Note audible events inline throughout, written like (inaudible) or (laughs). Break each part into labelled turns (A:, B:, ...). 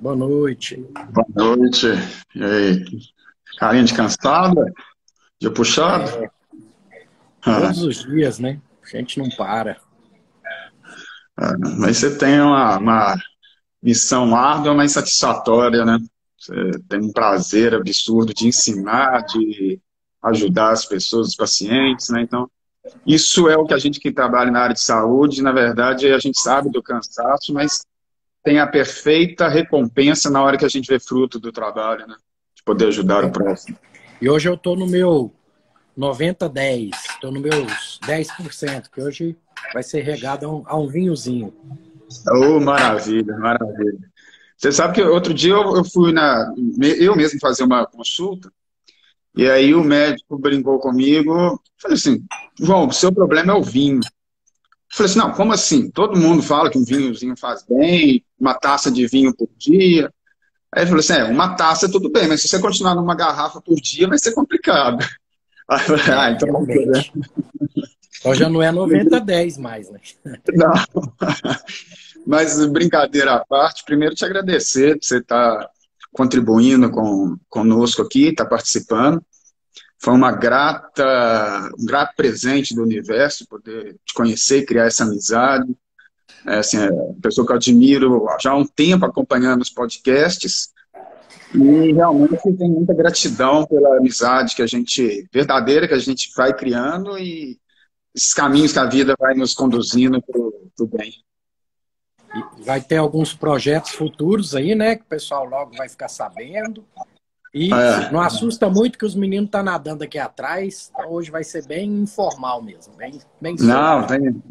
A: Boa noite.
B: Boa noite. E aí? Carinha de cansada? Dia puxado? É.
A: Todos ah. os dias, né? A gente não para.
B: Ah, mas você tem uma, uma missão árdua, mas satisfatória, né? Você tem um prazer absurdo de ensinar, de ajudar as pessoas, os pacientes, né? Então, isso é o que a gente que trabalha na área de saúde, na verdade, a gente sabe do cansaço, mas tem a perfeita recompensa na hora que a gente vê fruto do trabalho, né? De poder ajudar o próximo.
A: E hoje eu estou no meu 90-10, estou no meus 10%, que hoje vai ser regado a um, a um vinhozinho.
B: Oh, maravilha, maravilha. Você sabe que outro dia eu, eu fui na. Eu mesmo fazer uma consulta, e aí o médico brincou comigo, falei assim, João, o seu problema é o vinho. Eu falei assim, não, como assim? Todo mundo fala que um vinhozinho faz bem, uma taça de vinho por dia. Aí ele falou assim, é, uma taça tudo bem, mas se você continuar numa garrafa por dia, vai ser complicado. (laughs) Aí eu falei, ah, então vamos ver.
A: Então já não é 90-10 mais, né? (laughs)
B: Não. (laughs) Mas brincadeira à parte, primeiro te agradecer por você estar tá contribuindo com, conosco aqui, está participando. Foi uma grata, um grato presente do universo poder te conhecer e criar essa amizade. É, assim, é uma pessoa que eu admiro já há um tempo acompanhando os podcasts. E realmente tenho muita gratidão pela amizade que a gente, verdadeira, que a gente vai criando e esses caminhos que a vida vai nos conduzindo para o bem.
A: Vai ter alguns projetos futuros aí, né? Que o pessoal logo vai ficar sabendo. E é. não assusta muito que os meninos estão tá nadando aqui atrás. Então hoje vai ser bem informal mesmo. Bem, bem
B: não, tem.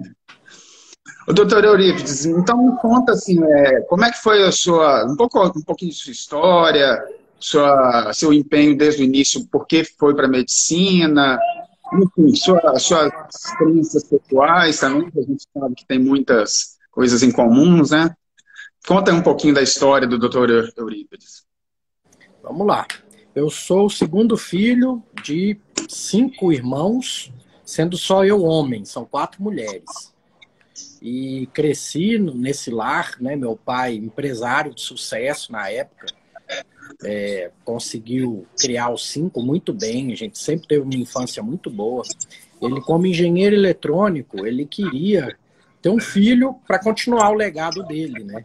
B: O doutor Eurípides, então me conta assim, é, como é que foi a sua, um, pouco, um pouquinho de sua história, sua, seu empenho desde o início, por que foi para medicina, enfim, sua, suas experiências pessoais também, que a gente sabe que tem muitas coisas em comuns, né? Conta um pouquinho da história do Dr. Eurípides.
A: Vamos lá. Eu sou o segundo filho de cinco irmãos, sendo só eu homem, são quatro mulheres. E cresci nesse lar, né? Meu pai, empresário de sucesso na época, é, conseguiu criar os cinco muito bem. A gente sempre teve uma infância muito boa. Ele, como engenheiro eletrônico, ele queria ter um filho para continuar o legado dele, né?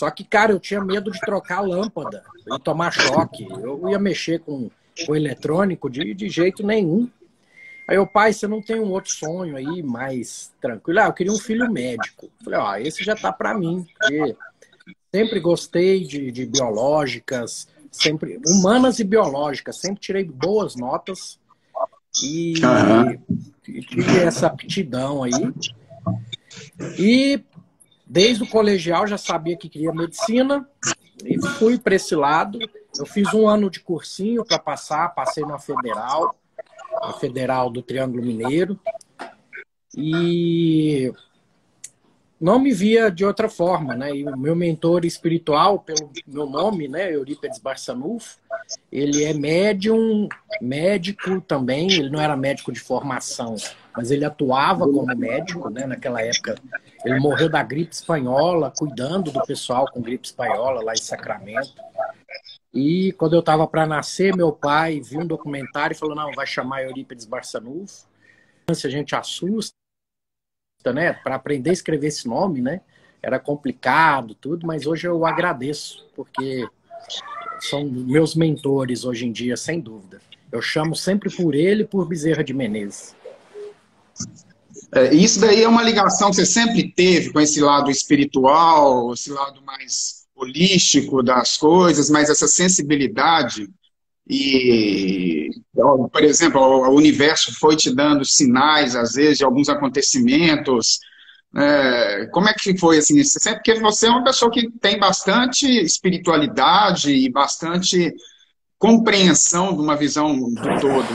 A: Só que, cara, eu tinha medo de trocar a lâmpada e tomar choque. Eu ia mexer com, com eletrônico de, de jeito nenhum. Aí o pai, você não tem um outro sonho aí mais tranquilo? Ah, eu queria um filho médico. Falei, ó, ah, esse já tá para mim, porque sempre gostei de, de biológicas, sempre humanas e biológicas, sempre tirei boas notas e, uhum. e tive essa aptidão aí. E desde o colegial já sabia que queria medicina e fui para esse lado. Eu fiz um ano de cursinho para passar, passei na Federal, a Federal do Triângulo Mineiro. E não me via de outra forma, né? E o meu mentor espiritual, pelo meu nome, né, Eurípides Barçanufo, ele é médium, médico também, ele não era médico de formação, mas ele atuava como médico, né? Naquela época, ele morreu da gripe espanhola, cuidando do pessoal com gripe espanhola lá em Sacramento. E quando eu estava para nascer, meu pai viu um documentário e falou: não, vai chamar Eurípides Barçanufo. A gente assusta, né? Para aprender a escrever esse nome, né? Era complicado, tudo, mas hoje eu agradeço, porque são meus mentores hoje em dia, sem dúvida. Eu chamo sempre por ele e por Bezerra de Menezes.
B: É, isso daí é uma ligação que você sempre teve com esse lado espiritual, esse lado mais holístico das coisas, mas essa sensibilidade e, por exemplo, o universo foi te dando sinais, às vezes, de alguns acontecimentos. É, como é que foi assim? Porque você é uma pessoa que tem bastante espiritualidade e bastante compreensão de uma visão do todo.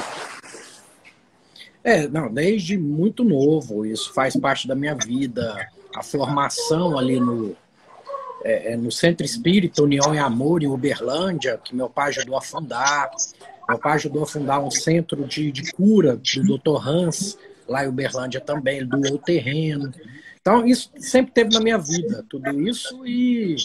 A: É, não, desde muito novo, isso faz parte da minha vida. A formação ali no, é, é, no Centro Espírita União e Amor, em Uberlândia, que meu pai ajudou a fundar. Meu pai ajudou a fundar um centro de, de cura do Dr. Hans, lá em Uberlândia também, ele doou o terreno. Então, isso sempre teve na minha vida, tudo isso, e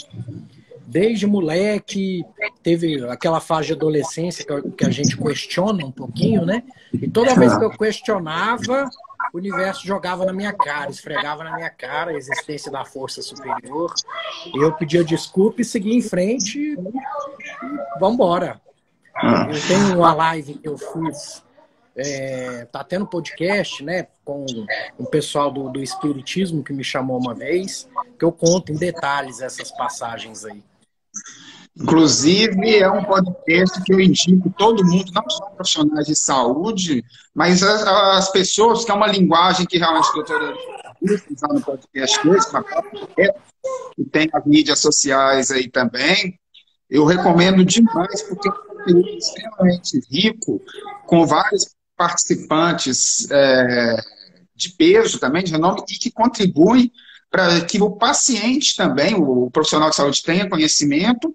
A: desde moleque, teve aquela fase de adolescência que a gente questiona um pouquinho, né? E toda vez que eu questionava, o universo jogava na minha cara, esfregava na minha cara a existência da força superior. Eu pedia desculpa e seguia em frente e, vamos embora. Eu tenho uma live que eu fiz, é, tá tendo podcast, né, com um pessoal do, do Espiritismo que me chamou uma vez, que eu conto em detalhes essas passagens aí.
B: Inclusive, é um podcast que eu indico todo mundo, não só profissionais de saúde, mas as, as pessoas, que é uma linguagem que realmente a doutora usar no podcast que tem as mídias sociais aí também. Eu recomendo demais, porque é um conteúdo extremamente rico, com vários participantes é, de peso também, de renome, e que contribuem para que o paciente também, o profissional de saúde, tenha conhecimento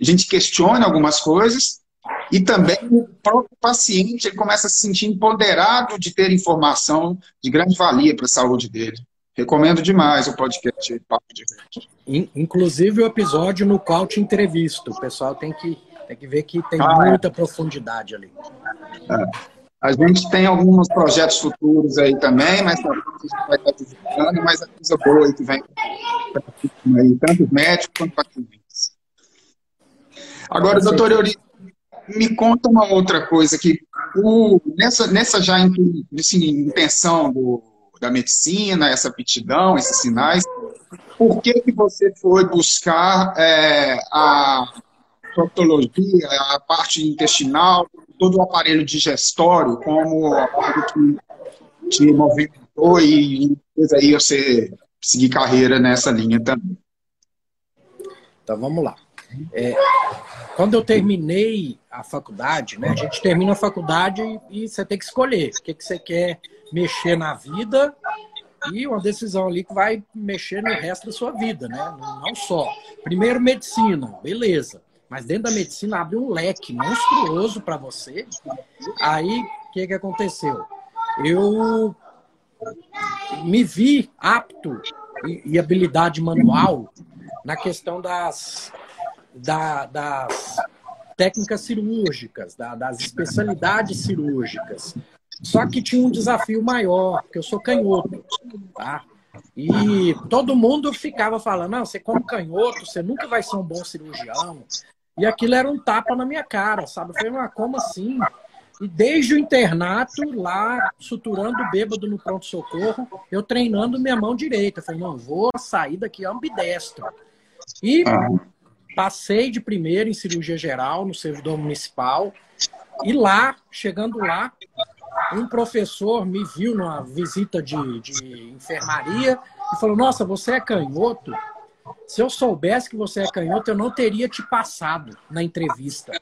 B: a gente questiona algumas coisas e também o próprio paciente ele começa a se sentir empoderado de ter informação de grande valia para a saúde dele. Recomendo demais o podcast Papo de
A: Verde. Inclusive o episódio no qual te entrevisto. O pessoal tem que, tem que ver que tem ah, é. muita é. profundidade ali.
B: É. A gente tem alguns projetos futuros aí também, mas a gente vai estar divulgando, mas a coisa boa aí que vem aí, tanto médicos quanto pacientes. Agora, doutor Euri, me conta uma outra coisa que o, nessa, nessa já assim, intenção do, da medicina, essa aptidão, esses sinais, por que, que você foi buscar é, a proctologia, a parte intestinal, todo o aparelho digestório como algo que te movimentou e fez aí você seguir carreira nessa linha também?
A: Então vamos lá. É, quando eu terminei a faculdade, né? A gente termina a faculdade e você tem que escolher o que, que você quer mexer na vida e uma decisão ali que vai mexer no resto da sua vida, né? Não só. Primeiro, medicina, beleza. Mas dentro da medicina abre um leque monstruoso para você. Aí, o que, que aconteceu? Eu me vi apto e, e habilidade manual na questão das da, das técnicas cirúrgicas, da, das especialidades cirúrgicas. Só que tinha um desafio maior, porque eu sou canhoto, tá? E todo mundo ficava falando, não, você como canhoto, você nunca vai ser um bom cirurgião. E aquilo era um tapa na minha cara, sabe? Eu falei, como assim? E desde o internato, lá, suturando bêbado no pronto-socorro, eu treinando minha mão direita. Eu falei, não, vou sair daqui ambidestro. E. Passei de primeiro em cirurgia geral no servidor municipal. E lá, chegando lá, um professor me viu numa visita de, de enfermaria e falou: Nossa, você é canhoto? Se eu soubesse que você é canhoto, eu não teria te passado na entrevista.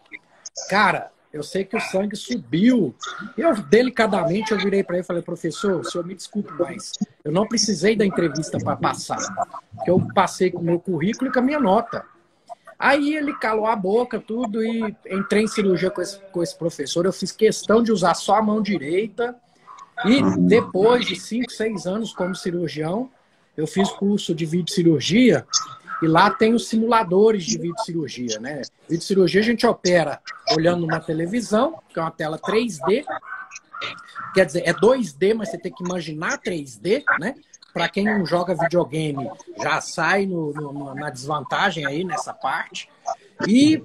A: Cara, eu sei que o sangue subiu. Eu, delicadamente, eu virei para ele e falei, professor, o senhor me desculpe, mas eu não precisei da entrevista para passar. Eu passei com o meu currículo e com a minha nota. Aí ele calou a boca, tudo, e entrei em cirurgia com esse, com esse professor. Eu fiz questão de usar só a mão direita. E depois de cinco, seis anos como cirurgião, eu fiz curso de videocirurgia E lá tem os simuladores de videocirurgia, né? Videocirurgia a gente opera olhando na televisão, que é uma tela 3D. Quer dizer, é 2D, mas você tem que imaginar 3D, né? Para quem não joga videogame, já sai no, no, na desvantagem aí nessa parte. E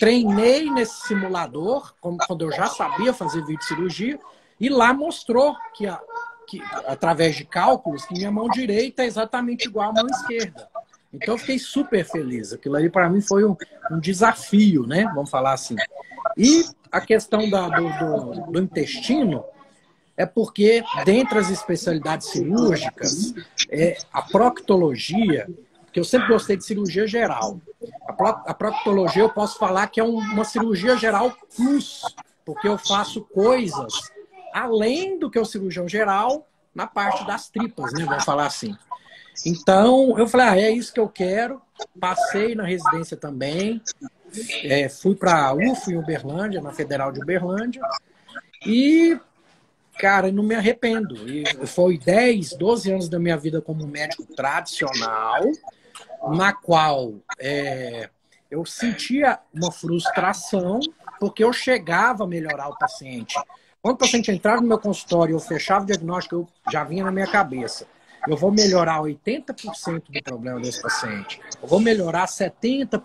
A: treinei nesse simulador, quando eu já sabia fazer vídeo cirurgia, e lá mostrou que, a, que, através de cálculos, que minha mão direita é exatamente igual à mão esquerda. Então eu fiquei super feliz. Aquilo ali para mim foi um, um, desafio, né? Vamos falar assim. E a questão da, do, do, do, intestino é porque, dentre as especialidades cirúrgicas, é, a proctologia, que eu sempre gostei de cirurgia geral. A, proctologia eu posso falar que é uma cirurgia geral plus, porque eu faço coisas além do que o cirurgião geral na parte das tripas, né? Vamos falar assim. Então, eu falei, ah, é isso que eu quero. Passei na residência também. É, fui para a UF em Uberlândia, na Federal de Uberlândia. E, cara, não me arrependo. E foi 10, 12 anos da minha vida como médico tradicional, na qual é, eu sentia uma frustração, porque eu chegava a melhorar o paciente. Quando o paciente entrava no meu consultório e eu fechava o diagnóstico, eu já vinha na minha cabeça. Eu vou melhorar 80% do problema desse paciente. Eu vou melhorar 70%.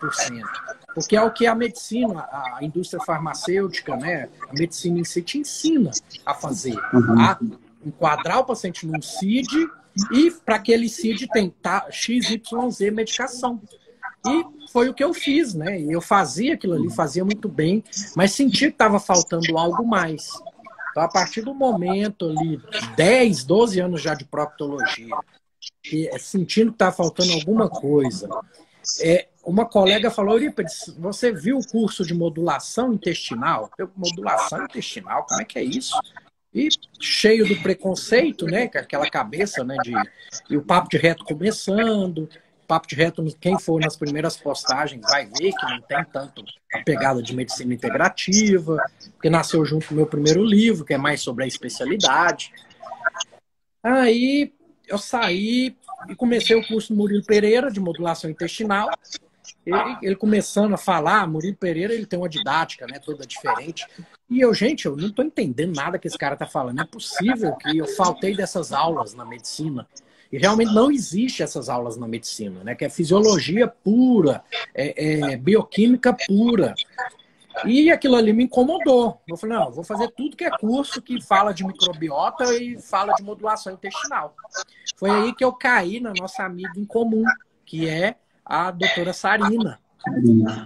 A: Porque é o que a medicina, a indústria farmacêutica, né, a medicina em si te ensina a fazer. Uhum. A enquadrar o paciente num CID e para aquele CID tentar XYZ medicação. E foi o que eu fiz, né? Eu fazia aquilo ali, fazia muito bem, mas sentia que estava faltando algo mais. Então, a partir do momento ali, 10, 12 anos já de proctologia, e é sentindo que está faltando alguma coisa, é, uma colega falou, Eurípides, você viu o curso de modulação intestinal? Eu, modulação intestinal, como é que é isso? E cheio do preconceito, né? Aquela cabeça, né? De, e o papo de reto começando, Papo de Reto, quem for nas primeiras postagens vai ver que não tem tanto a pegada de medicina integrativa, porque nasceu junto com o meu primeiro livro, que é mais sobre a especialidade. Aí eu saí e comecei o curso do Murilo Pereira, de modulação intestinal. Ele, ele, começando a falar, Murilo Pereira, ele tem uma didática, né, toda diferente. E eu, gente, eu não estou entendendo nada que esse cara está falando. É possível que eu faltei dessas aulas na medicina. E realmente não existe essas aulas na medicina, né? Que é fisiologia pura, é, é bioquímica pura. E aquilo ali me incomodou. Eu falei, não, vou fazer tudo que é curso que fala de microbiota e fala de modulação intestinal. Foi aí que eu caí na nossa amiga em comum, que é a doutora Sarina.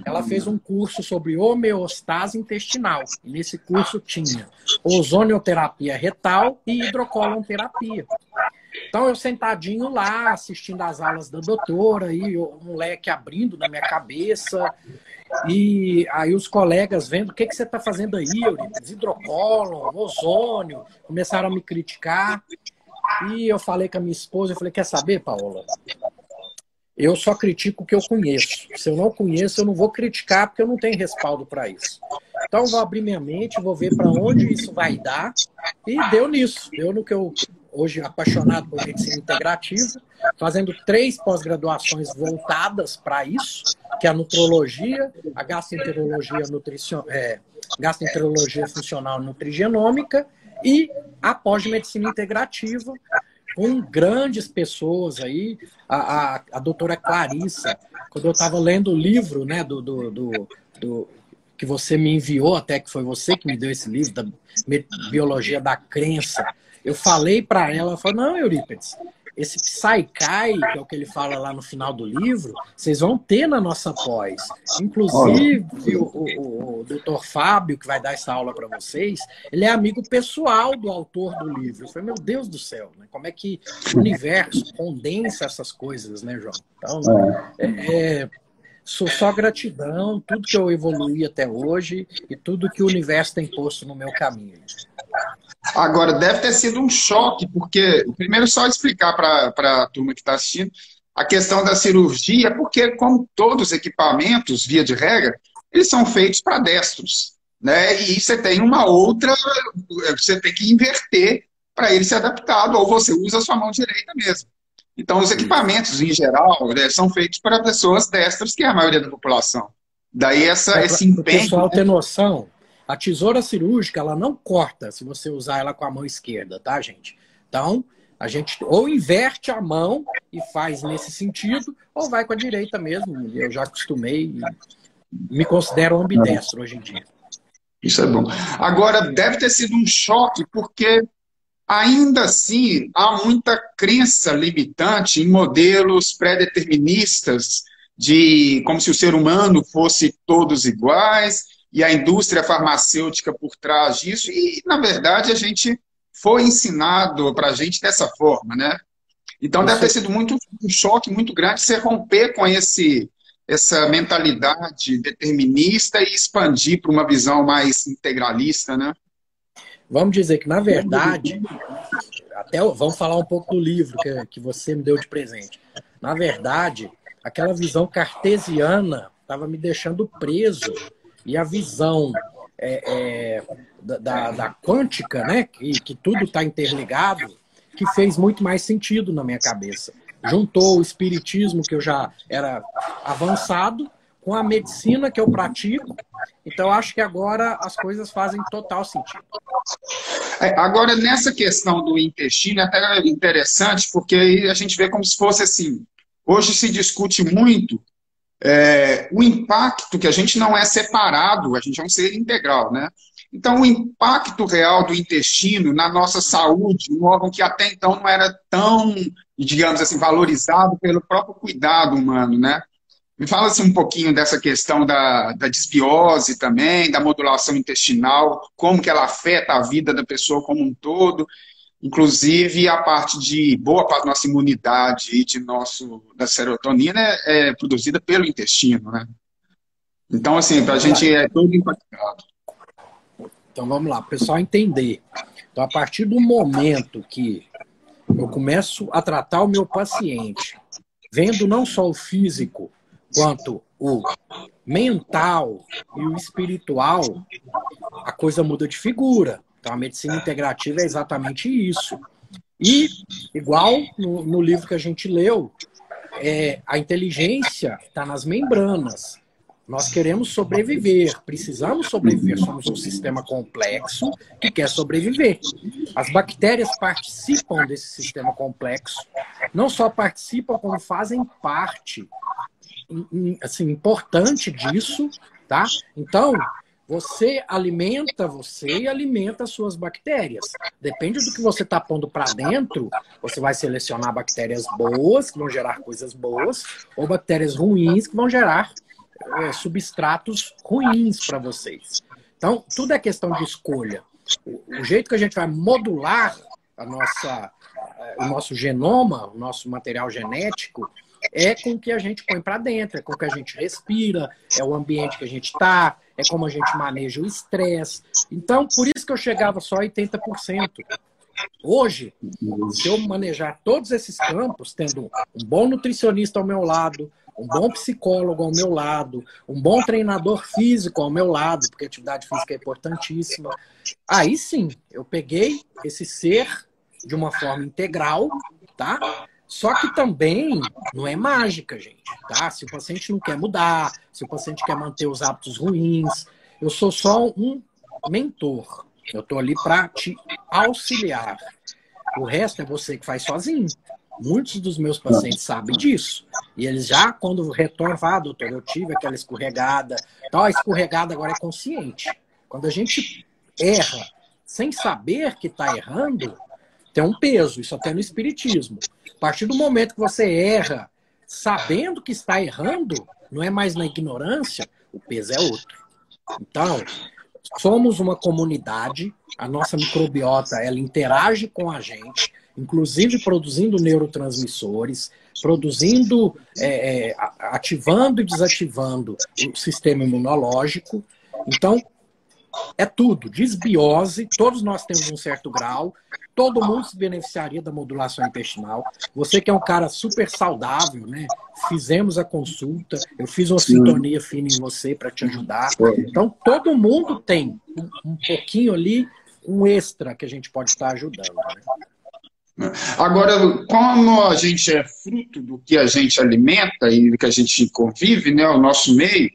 A: Ela fez um curso sobre homeostase intestinal. E nesse curso tinha ozonioterapia retal e hidrocolonterapia. Então eu sentadinho lá, assistindo as aulas da doutora, e um leque abrindo na minha cabeça, e aí os colegas vendo o que, que você está fazendo aí, Euripides, hidrocólon, ozônio, começaram a me criticar. E eu falei com a minha esposa, eu falei, quer saber, Paola? Eu só critico o que eu conheço. Se eu não conheço, eu não vou criticar porque eu não tenho respaldo para isso. Então, vou abrir minha mente, vou ver para onde isso vai dar. E deu nisso. Deu no que eu hoje apaixonado por medicina integrativa, fazendo três pós-graduações voltadas para isso, que é a nutrologia, a gastroenterologia, nutricion... é, gastroenterologia funcional nutrigenômica e a pós-medicina integrativa, com grandes pessoas aí, a, a, a doutora Clarissa, quando eu estava lendo o livro né, do, do, do, do que você me enviou, até que foi você que me deu esse livro, da Biologia da Crença, eu falei para ela, ela falou, não, Eurípides, esse Psykai, que é o que ele fala lá no final do livro, vocês vão ter na nossa pós. Inclusive, o, o, o doutor Fábio, que vai dar essa aula para vocês, ele é amigo pessoal do autor do livro. Eu falei, meu Deus do céu, né? como é que o universo condensa essas coisas, né, João? Então, é, é, sou só gratidão, tudo que eu evoluí até hoje e tudo que o universo tem posto no meu caminho.
B: Agora, deve ter sido um choque, porque, primeiro, só explicar para a turma que está assistindo, a questão da cirurgia, porque, como todos os equipamentos, via de regra, eles são feitos para destros. Né? E você tem uma outra, você tem que inverter para ele ser adaptado, ou você usa a sua mão direita mesmo. Então, os equipamentos, em geral, né, são feitos para pessoas destras, que é a maioria da população. Daí essa,
A: é,
B: esse empenho... O
A: pessoal né? ter noção, a tesoura cirúrgica, ela não corta se você usar ela com a mão esquerda, tá, gente? Então, a gente ou inverte a mão e faz nesse sentido, ou vai com a direita mesmo. Eu já acostumei e me considero ambidestro hoje em dia.
B: Isso é bom. Agora, deve ter sido um choque, porque ainda assim há muita crença limitante em modelos pré-deterministas de como se o ser humano fosse todos iguais e a indústria farmacêutica por trás disso. E, na verdade, a gente foi ensinado para a gente dessa forma, né? Então deve ter sido muito um choque muito grande você romper com esse essa mentalidade determinista e expandir para uma visão mais integralista, né?
A: Vamos dizer que na verdade, até vamos falar um pouco do livro que, que você me deu de presente. Na verdade, aquela visão cartesiana estava me deixando preso e a visão é, é, da, da, quântica, né, que, que tudo está interligado, que fez muito mais sentido na minha cabeça. Juntou o espiritismo, que eu já era avançado, com a medicina que eu pratico. Então, acho que agora as coisas fazem total sentido.
B: É, agora, nessa questão do intestino, é até interessante, porque aí a gente vê como se fosse assim. Hoje se discute muito é, o impacto que a gente não é separado, a gente é um ser integral, né? Então, o impacto real do intestino na nossa saúde, um órgão que até então não era tão, digamos assim, valorizado pelo próprio cuidado humano, né? Me fala assim, um pouquinho dessa questão da, da desbiose também, da modulação intestinal, como que ela afeta a vida da pessoa como um todo Inclusive, a parte de boa parte da nossa imunidade e de nosso, da serotonina é, é produzida pelo intestino, né? Então, assim, para a gente é todo impactado.
A: Então, vamos lá, pessoal entender. Então, a partir do momento que eu começo a tratar o meu paciente, vendo não só o físico, quanto o mental e o espiritual, a coisa muda de figura. Então, a medicina integrativa é exatamente isso. E, igual no, no livro que a gente leu, é, a inteligência está nas membranas. Nós queremos sobreviver, precisamos sobreviver. Somos um sistema complexo que quer sobreviver. As bactérias participam desse sistema complexo. Não só participam, como fazem parte assim, importante disso, tá? Então, você alimenta você e alimenta as suas bactérias. Depende do que você está pondo para dentro, você vai selecionar bactérias boas, que vão gerar coisas boas, ou bactérias ruins, que vão gerar é, substratos ruins para vocês. Então, tudo é questão de escolha. O, o jeito que a gente vai modular a nossa, o nosso genoma, o nosso material genético, é com o que a gente põe para dentro, é com o que a gente respira, é o ambiente que a gente está, é como a gente maneja o estresse. Então, por isso que eu chegava só a 80%. Hoje, se eu manejar todos esses campos, tendo um bom nutricionista ao meu lado, um bom psicólogo ao meu lado, um bom treinador físico ao meu lado, porque atividade física é importantíssima, aí sim, eu peguei esse ser de uma forma integral, tá? Só que também não é mágica, gente, tá? Se o paciente não quer mudar, se o paciente quer manter os hábitos ruins, eu sou só um mentor. Eu estou ali para te auxiliar. O resto é você que faz sozinho. Muitos dos meus pacientes sabem disso. E eles já, quando retornam, ah, doutor, eu tive aquela escorregada. Então, a escorregada agora é consciente. Quando a gente erra sem saber que está errando, tem um peso. Isso até no espiritismo. A partir do momento que você erra, sabendo que está errando, não é mais na ignorância, o peso é outro. Então, somos uma comunidade, a nossa microbiota ela interage com a gente, inclusive produzindo neurotransmissores, produzindo, é, é, ativando e desativando o sistema imunológico. Então, é tudo, desbiose, todos nós temos um certo grau, todo mundo se beneficiaria da modulação intestinal. Você que é um cara super saudável, né? Fizemos a consulta, eu fiz uma sintonia fina em você para te ajudar. Então, todo mundo tem um, um, pouquinho ali, um extra que a gente pode estar ajudando. Né?
B: Agora, como a gente é fruto do que a gente alimenta e do que a gente convive, né, o nosso meio,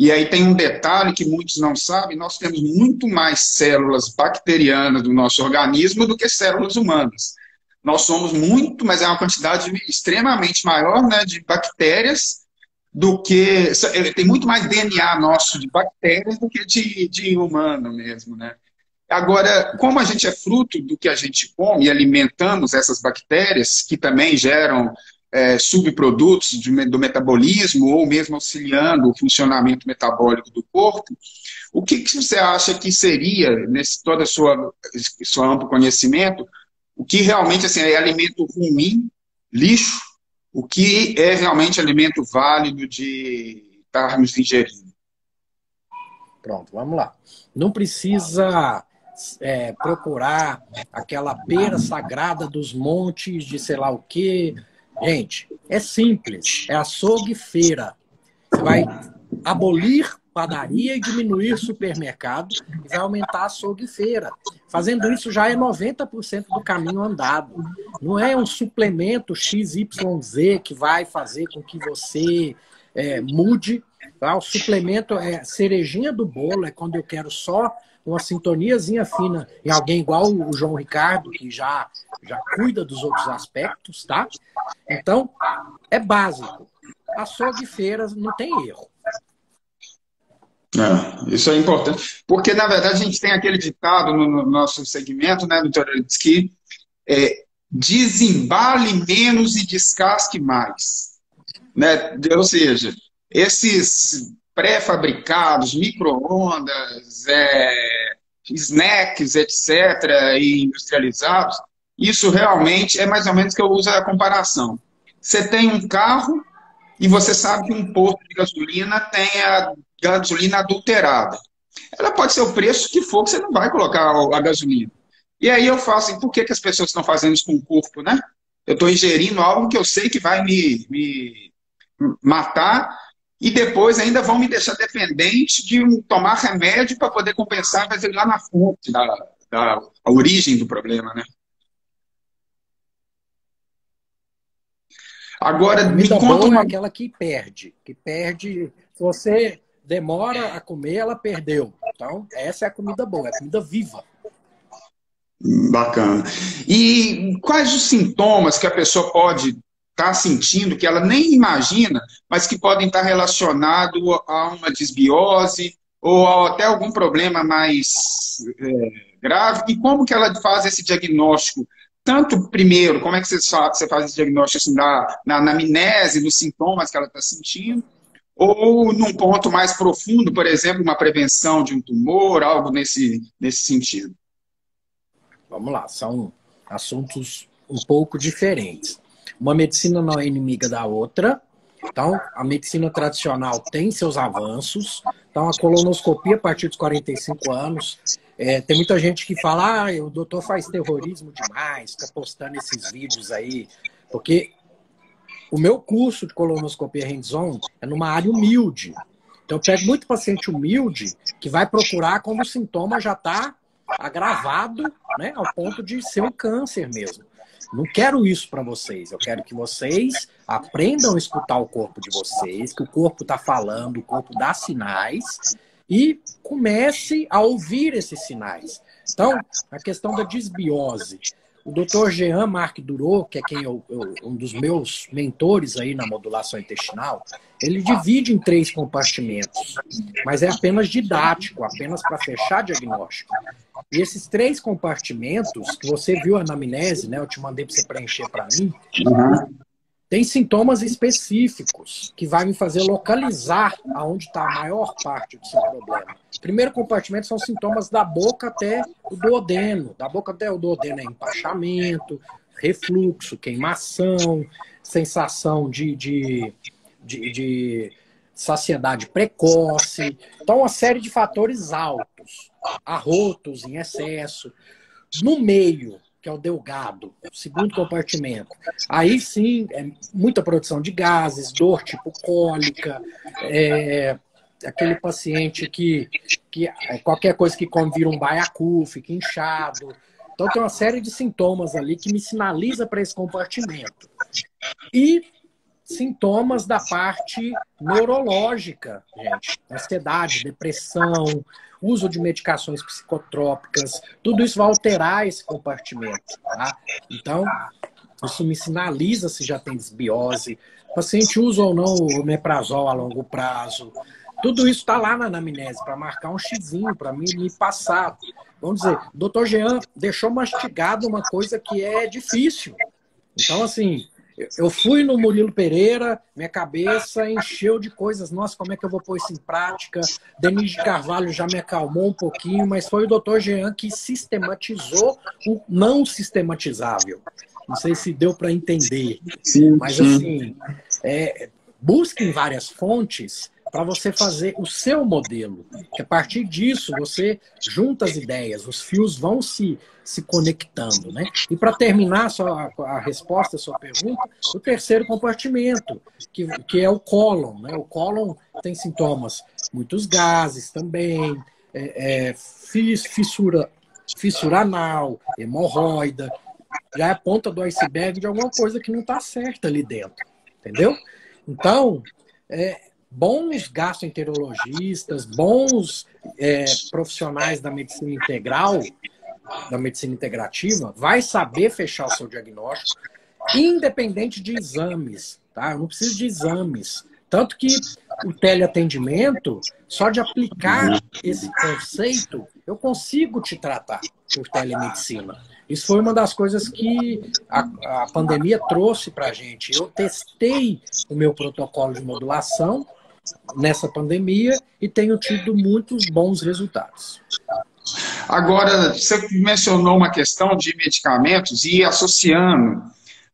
B: e aí tem um detalhe que muitos não sabem: nós temos muito mais células bacterianas do nosso organismo do que células humanas. Nós somos muito, mas é uma quantidade extremamente maior né, de bactérias do que. Tem muito mais DNA nosso de bactérias do que de, de humano mesmo, né? Agora, como a gente é fruto do que a gente come e alimentamos essas bactérias, que também geram é, subprodutos de, do metabolismo ou mesmo auxiliando o funcionamento metabólico do corpo, o que, que você acha que seria, nesse todo o seu amplo conhecimento, o que realmente assim, é alimento ruim, lixo, o que é realmente alimento válido de estarmos ingerindo?
A: Pronto, vamos lá. Não precisa é, procurar aquela beira sagrada dos montes de sei lá o quê. Gente, é simples. É açougue feira. Vai abolir padaria e diminuir supermercado e vai aumentar açougue feira. Fazendo isso já é 90% do caminho andado. Não é um suplemento XYZ que vai fazer com que você é, mude. Tá? O suplemento é cerejinha do bolo, é quando eu quero só uma sintoniazinha fina em alguém igual o João Ricardo, que já, já cuida dos outros aspectos, tá? Então, é básico. Açougue e feiras não tem erro.
B: É, isso é importante, porque na verdade a gente tem aquele ditado no, no nosso segmento, né, doutor, que é, desembale menos e descasque mais. Né? Ou seja, esses pré-fabricados, micro-ondas, é, snacks, etc., e industrializados, isso realmente é mais ou menos que eu uso a comparação. Você tem um carro e você sabe que um posto de gasolina tem a gasolina adulterada. Ela pode ser o preço que for, que você não vai colocar a gasolina. E aí eu falo assim, por que, que as pessoas estão fazendo isso com o corpo, né? Eu estou ingerindo algo que eu sei que vai me, me matar e depois ainda vão me deixar dependente de um, tomar remédio para poder compensar, mas ir lá na fonte da, da origem do problema, né?
A: Agora, me conta uma... é aquela que perde, que perde. Se você demora a comer, ela perdeu. Então, essa é a comida boa, é a comida viva.
B: Bacana. E quais os sintomas que a pessoa pode está sentindo, que ela nem imagina, mas que podem estar relacionados a uma desbiose ou até algum problema mais é, grave. E como que ela faz esse diagnóstico? Tanto, primeiro, como é que você faz, você faz esse diagnóstico assim, na, na, na amnese, dos sintomas que ela está sentindo, ou num ponto mais profundo, por exemplo, uma prevenção de um tumor, algo nesse, nesse sentido?
A: Vamos lá, são assuntos um pouco diferentes. Uma medicina não é inimiga da outra. Então, a medicina tradicional tem seus avanços. Então, a colonoscopia a partir dos 45 anos. É, tem muita gente que fala, ah, o doutor faz terrorismo demais, fica postando esses vídeos aí. Porque o meu curso de colonoscopia hands-on é numa área humilde. Então, eu pego muito paciente humilde que vai procurar quando o sintoma já está agravado, né, ao ponto de ser um câncer mesmo. Não quero isso para vocês. Eu quero que vocês aprendam a escutar o corpo de vocês, que o corpo está falando, o corpo dá sinais e comece a ouvir esses sinais. Então, a questão da desbiose. O Dr. Jean Marc Durot, que é quem eu, eu, um dos meus mentores aí na modulação intestinal, ele divide em três compartimentos, mas é apenas didático, apenas para fechar diagnóstico. E esses três compartimentos, que você viu a anamnese, né? Eu te mandei para você preencher para mim. Uhum. Tem sintomas específicos que vai me fazer localizar aonde está a maior parte do seu problema. Primeiro compartimento são sintomas da boca até o duodeno. Da boca até o duodeno é empachamento, refluxo, queimação, sensação de, de, de, de saciedade precoce. Então, uma série de fatores altos, arrotos em excesso. No meio, que é o delgado, segundo compartimento. Aí sim, é muita produção de gases, dor tipo cólica, é, aquele paciente que, que é, qualquer coisa que come vira um baiacu, fica inchado. Então tem uma série de sintomas ali que me sinaliza para esse compartimento. E sintomas da parte neurológica, gente. Ansiedade, depressão, uso de medicações psicotrópicas, tudo isso vai alterar esse compartimento, tá? Então, isso me sinaliza se já tem desbiose. O paciente usa ou não o meprazol a longo prazo. Tudo isso está lá na anamnese para marcar um xizinho, para mim me passar. Vamos dizer, o doutor Jean deixou mastigado uma coisa que é difícil. Então, assim, eu fui no Murilo Pereira, minha cabeça encheu de coisas. Nossa, como é que eu vou pôr isso em prática? Denise de Carvalho já me acalmou um pouquinho, mas foi o doutor Jean que sistematizou o não sistematizável. Não sei se deu para entender. Sim, mas sim. assim, é, busquem várias fontes para você fazer o seu modelo. Que a partir disso você junta as ideias, os fios vão se, se conectando. Né? E para terminar só a, a, resposta à sua pergunta, o terceiro compartimento, que, que é o cólon. Né? O cólon tem sintomas, muitos gases também, é, é, fissura, fissura anal, hemorroida, já é a ponta do iceberg de alguma coisa que não está certa ali dentro. Entendeu? Então, é, bons gastroenterologistas, bons é, profissionais da medicina integral, da medicina integrativa, vai saber fechar o seu diagnóstico, independente de exames, tá? Eu não preciso de exames. Tanto que o teleatendimento, só de aplicar esse conceito, eu consigo te tratar por telemedicina. Isso foi uma das coisas que a, a pandemia trouxe para a gente. Eu testei o meu protocolo de modulação nessa pandemia e tenho tido muitos bons resultados.
B: Agora, você mencionou uma questão de medicamentos e associando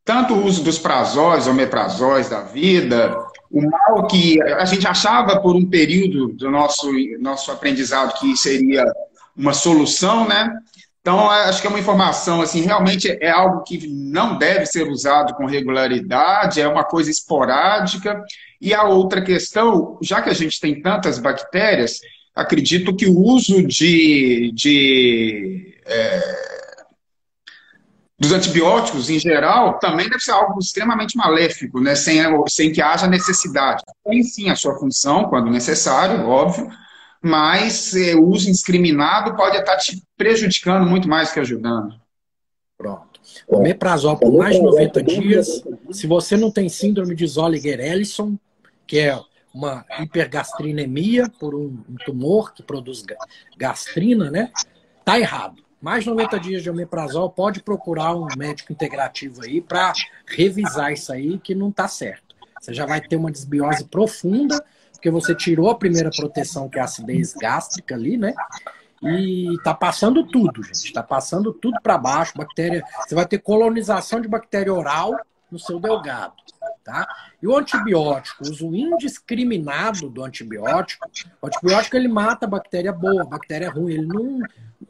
B: tanto o uso dos prazóis, omeprazóis da vida, o mal que a gente achava por um período do nosso, nosso aprendizado que seria uma solução, né? Então, acho que é uma informação, assim, realmente é algo que não deve ser usado com regularidade, é uma coisa esporádica. E a outra questão, já que a gente tem tantas bactérias, acredito que o uso de, de é, dos antibióticos em geral também deve ser algo extremamente maléfico, né? sem, sem que haja necessidade. Tem sim a sua função, quando necessário, óbvio, mas é, o uso indiscriminado pode estar te prejudicando muito mais que ajudando.
A: Pronto. O meprazol por mais de 90 dias, se você não tem síndrome de Zolliger-Ellison, que é uma hipergastrinemia por um, um tumor que produz gastrina, né? Tá errado. Mais de 90 dias de omeprazol, pode procurar um médico integrativo aí para revisar isso aí que não tá certo. Você já vai ter uma desbiose profunda porque você tirou a primeira proteção, que é a acidez gástrica ali, né? E tá passando tudo, gente. Tá passando tudo para baixo. Bactéria. Você vai ter colonização de bactéria oral no seu delgado. Tá? E o antibiótico, uso indiscriminado do antibiótico, o antibiótico ele mata a bactéria boa, a bactéria ruim, ele não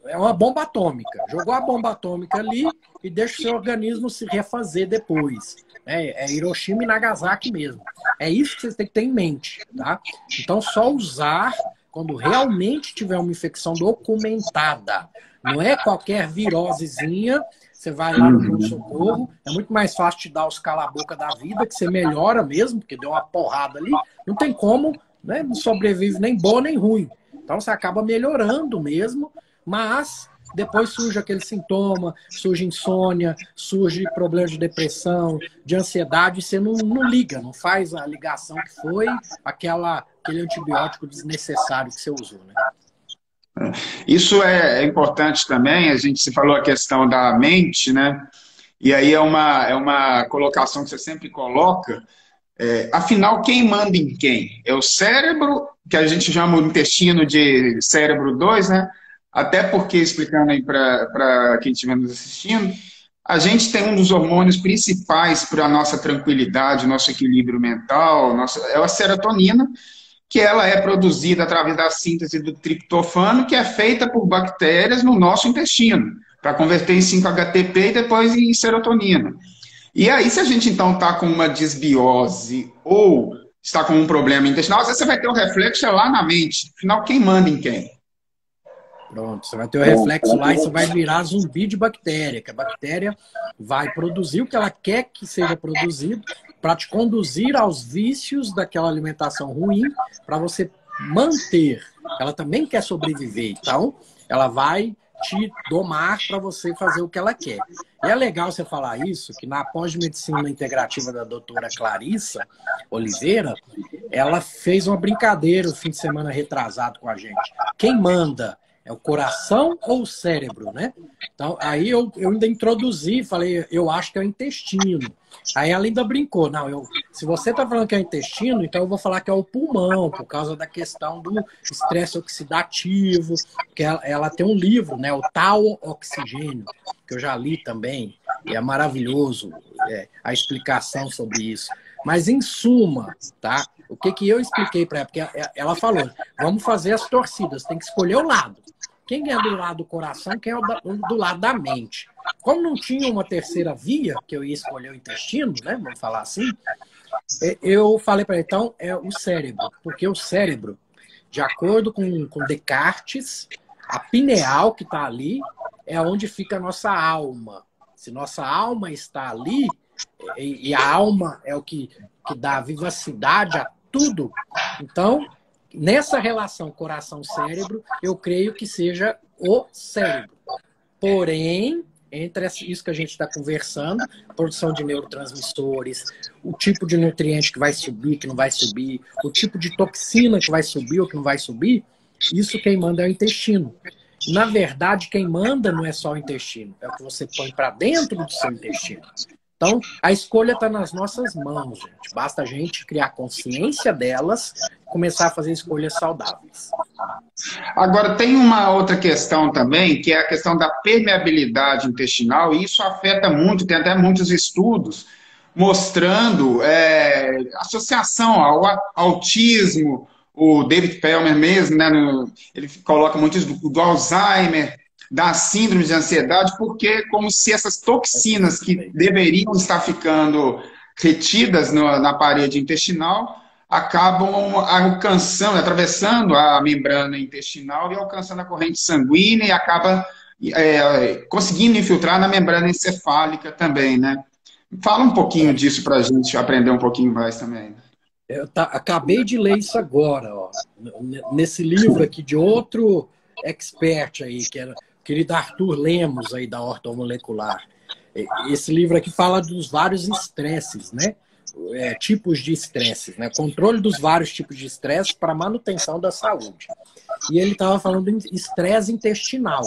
A: é uma bomba atômica. Jogou a bomba atômica ali e deixa o seu organismo se refazer depois. É, é Hiroshima e Nagasaki mesmo. É isso que vocês têm que ter em mente, tá? Então, só usar quando realmente tiver uma infecção documentada. Não é qualquer virosezinha, você vai lá no pronto-socorro, é muito mais fácil te dar os cala-boca da vida, que você melhora mesmo, porque deu uma porrada ali. Não tem como, né? Não sobrevive nem bom nem ruim. Então, você acaba melhorando mesmo, mas depois surge aquele sintoma, surge insônia, surge problema de depressão, de ansiedade, e você não, não liga, não faz a ligação que foi aquela, aquele antibiótico desnecessário que você usou, né?
B: Isso é, é importante também, a gente se falou a questão da mente, né? E aí é uma, é uma colocação que você sempre coloca. É, afinal, quem manda em quem? É o cérebro, que a gente chama o intestino de cérebro 2, né? Até porque, explicando aí para quem estiver nos assistindo, a gente tem um dos hormônios principais para a nossa tranquilidade, nosso equilíbrio mental, nossa, é a serotonina, que ela é produzida através da síntese do triptofano, que é feita por bactérias no nosso intestino, para converter em 5-HTP e depois em serotonina. E aí, se a gente então está com uma desbiose ou está com um problema intestinal, às vezes você vai ter um reflexo lá na mente. Afinal, quem manda em quem?
A: Pronto, você vai ter o reflexo lá e você vai virar zumbi de bactéria, que a bactéria vai produzir o que ela quer que seja produzido para te conduzir aos vícios daquela alimentação ruim, para você manter. Ela também quer sobreviver, então ela vai te domar para você fazer o que ela quer. E é legal você falar isso, que na pós-medicina integrativa da doutora Clarissa Oliveira, ela fez uma brincadeira o fim de semana retrasado com a gente. Quem manda é o coração ou o cérebro, né? Então, aí eu, eu ainda introduzi, falei, eu acho que é o intestino. Aí ela ainda brincou, não, eu, se você está falando que é o intestino, então eu vou falar que é o pulmão, por causa da questão do estresse oxidativo, que ela, ela tem um livro, né, o Tal Oxigênio, que eu já li também, e é maravilhoso é, a explicação sobre isso. Mas em suma, tá? O que, que eu expliquei para ela? Porque ela falou, vamos fazer as torcidas, tem que escolher o lado. Quem é do lado do coração, quem é do lado da mente. Como não tinha uma terceira via, que eu ia escolher o intestino, né? Vamos falar assim. É, eu falei para ele, então, é o cérebro. Porque o cérebro, de acordo com, com Descartes, a pineal que está ali é onde fica a nossa alma. Se nossa alma está ali, e, e a alma é o que, que dá vivacidade a tudo, então nessa relação coração-cérebro, eu creio que seja o cérebro. Porém, entre isso que a gente está conversando, produção de neurotransmissores, o tipo de nutriente que vai subir, que não vai subir, o tipo de toxina que vai subir ou que não vai subir, isso quem manda é o intestino. Na verdade, quem manda não é só o intestino, é o que você põe para dentro do seu intestino. Então, a escolha está nas nossas mãos, gente. Basta a gente criar consciência delas começar a fazer escolhas saudáveis.
B: Agora, tem uma outra questão também, que é a questão da permeabilidade intestinal, e isso afeta muito, tem até muitos estudos mostrando é, associação ao autismo, o David Pellmer mesmo, né, no, ele coloca muito do, Alzheimer, da síndrome de ansiedade, porque como se essas toxinas que deveriam estar ficando retidas no, na parede intestinal acabam alcançando, atravessando a membrana intestinal e alcançando a corrente sanguínea e acaba é, conseguindo infiltrar na membrana encefálica também, né? Fala um pouquinho disso para a gente aprender um pouquinho mais também.
A: Eu tá, acabei de ler isso agora, ó, nesse livro aqui de outro expert aí, que era querido Arthur Lemos, aí da ortomolecular. Esse livro aqui fala dos vários estresses, né? É, tipos de estresses, né? Controle dos vários tipos de estresse para manutenção da saúde. E ele estava falando de estresse intestinal.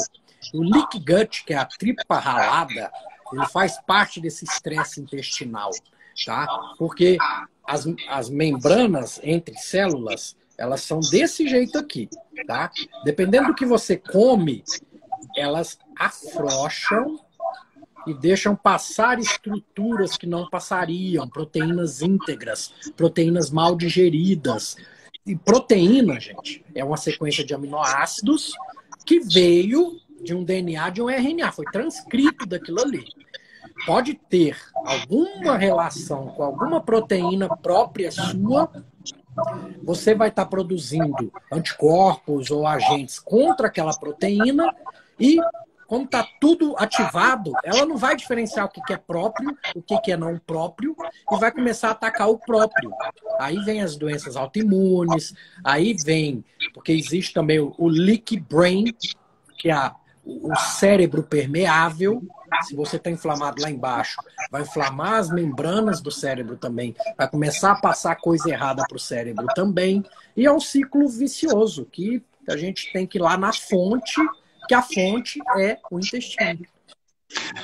A: O leak gut, que é a tripa ralada, ele faz parte desse estresse intestinal, tá? Porque as, as membranas entre células, elas são desse jeito aqui, tá? Dependendo do que você come, elas afrouxam e deixam passar estruturas que não passariam, proteínas íntegras, proteínas mal digeridas. E proteína, gente, é uma sequência de aminoácidos que veio de um DNA de um RNA, foi transcrito daquilo ali. Pode ter alguma relação com alguma proteína própria sua, você vai estar produzindo anticorpos ou agentes contra aquela proteína e como está tudo ativado, ela não vai diferenciar o que, é próprio, o que, é não próprio, e vai começar a atacar o próprio. Aí vem as doenças autoimunes, aí vem, porque existe também o, o leak brain, que é o cérebro permeável. Se você está inflamado lá embaixo, vai inflamar as membranas do cérebro também, vai começar a passar coisa errada para o cérebro também. E é um ciclo vicioso que a gente tem que ir lá na fonte que a fonte é o intestino.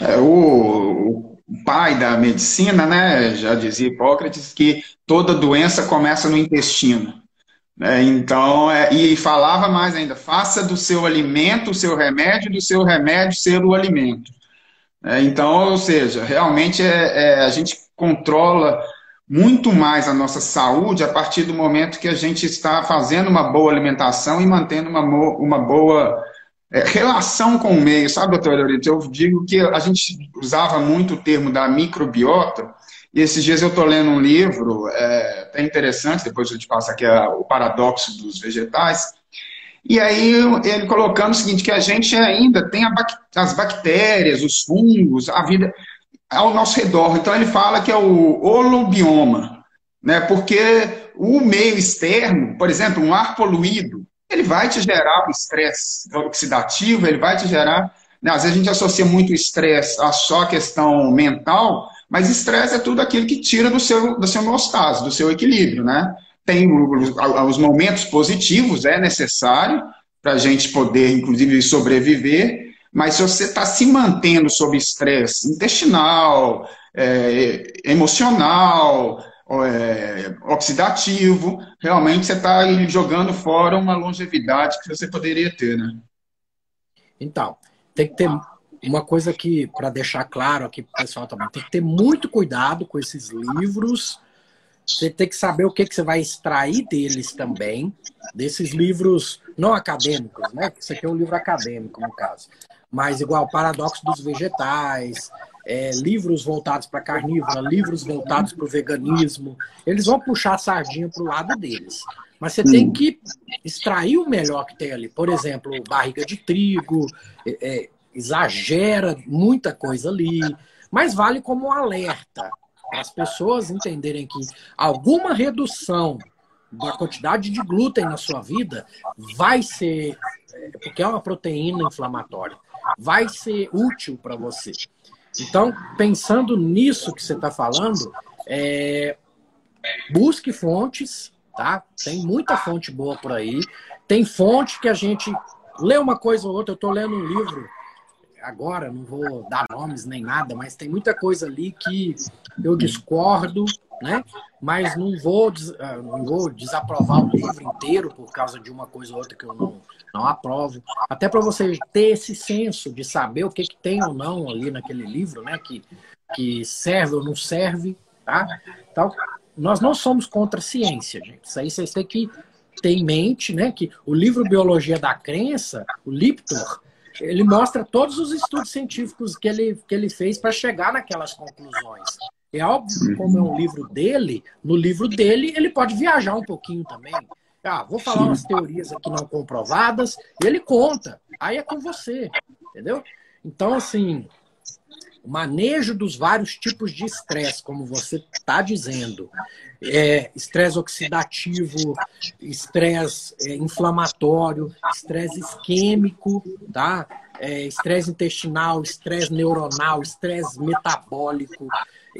B: É, o, o pai da medicina, né, já dizia Hipócrates, que toda doença começa no intestino. É, então, é, e falava mais ainda, faça do seu alimento o seu remédio, do seu remédio ser o alimento. É, então, ou seja, realmente é, é, a gente controla muito mais a nossa saúde a partir do momento que a gente está fazendo uma boa alimentação e mantendo uma, uma boa é, relação com o meio, sabe, doutor Leorito? Eu digo que a gente usava muito o termo da microbiota, e esses dias eu estou lendo um livro, é, até interessante, depois eu te passo aqui o paradoxo dos vegetais, E aí ele colocando o seguinte, que a gente ainda tem as bactérias, os fungos, a vida ao nosso redor. Então ele fala que é o holobioma, né? Porque o meio externo, por exemplo, um ar poluído, ele vai te gerar estresse oxidativo, ele vai te gerar. Né? Às vezes a gente associa muito estresse a só questão mental, mas estresse é tudo aquilo que tira do seu, do seu homeostase, do seu equilíbrio, né? Tem os, os momentos positivos, é necessário para a gente poder, inclusive, sobreviver, mas se você está se mantendo sob estresse intestinal, é, emocional, é, oxidativo, realmente você está jogando fora uma longevidade que você poderia ter, né?
A: Então, tem que ter uma coisa que, para deixar claro aqui para o pessoal também, tem que ter muito cuidado com esses livros. Você tem que saber o que, que você vai extrair deles também, desses livros não acadêmicos, né? Isso aqui é um livro acadêmico, no caso. Mas igual Paradoxo dos Vegetais, é, livros voltados para carnívora, livros voltados para o veganismo, eles vão puxar a sardinha para o lado deles. Mas você tem que extrair o melhor que tem ali. Por exemplo, barriga de trigo, é, é exagera muita coisa ali, mas vale como um alerta para as pessoas entenderem que alguma redução da quantidade de glúten na sua vida vai ser, é, porque é uma proteína inflamatória, vai ser útil para você. Então, pensando nisso que você está falando, é, busque fontes, tá? Tem muita fonte boa por aí. Tem fonte que a gente lê uma coisa ou outra. Eu estou lendo um livro agora, não vou dar nomes nem nada, mas tem muita coisa ali que eu discordo, né? Mas não vou, ah, não vou desaprovar o livro inteiro por causa de uma coisa ou outra que eu não, não aprovo. Até para você ter esse senso de saber o que, que tem ou não ali naquele livro, né? Que, que serve ou não serve, tá? Então, nós não somos contra a ciência, gente. Isso aí vocês têm que ter em mente, né? Que o livro Biologia da Crença, o Liptor, ele mostra todos os estudos científicos que ele, que ele fez para chegar naquelas conclusões. É óbvio que, como é um livro dele, no livro dele ele pode viajar um pouquinho também. Ah, vou falar umas teorias aqui não comprovadas, e ele conta. Aí é com você, entendeu? Então, assim, o manejo dos vários tipos de estresse, como você está dizendo, é, estresse oxidativo, estresse é, inflamatório, estresse isquêmico, tá? É, estresse intestinal, estresse neuronal, estresse metabólico,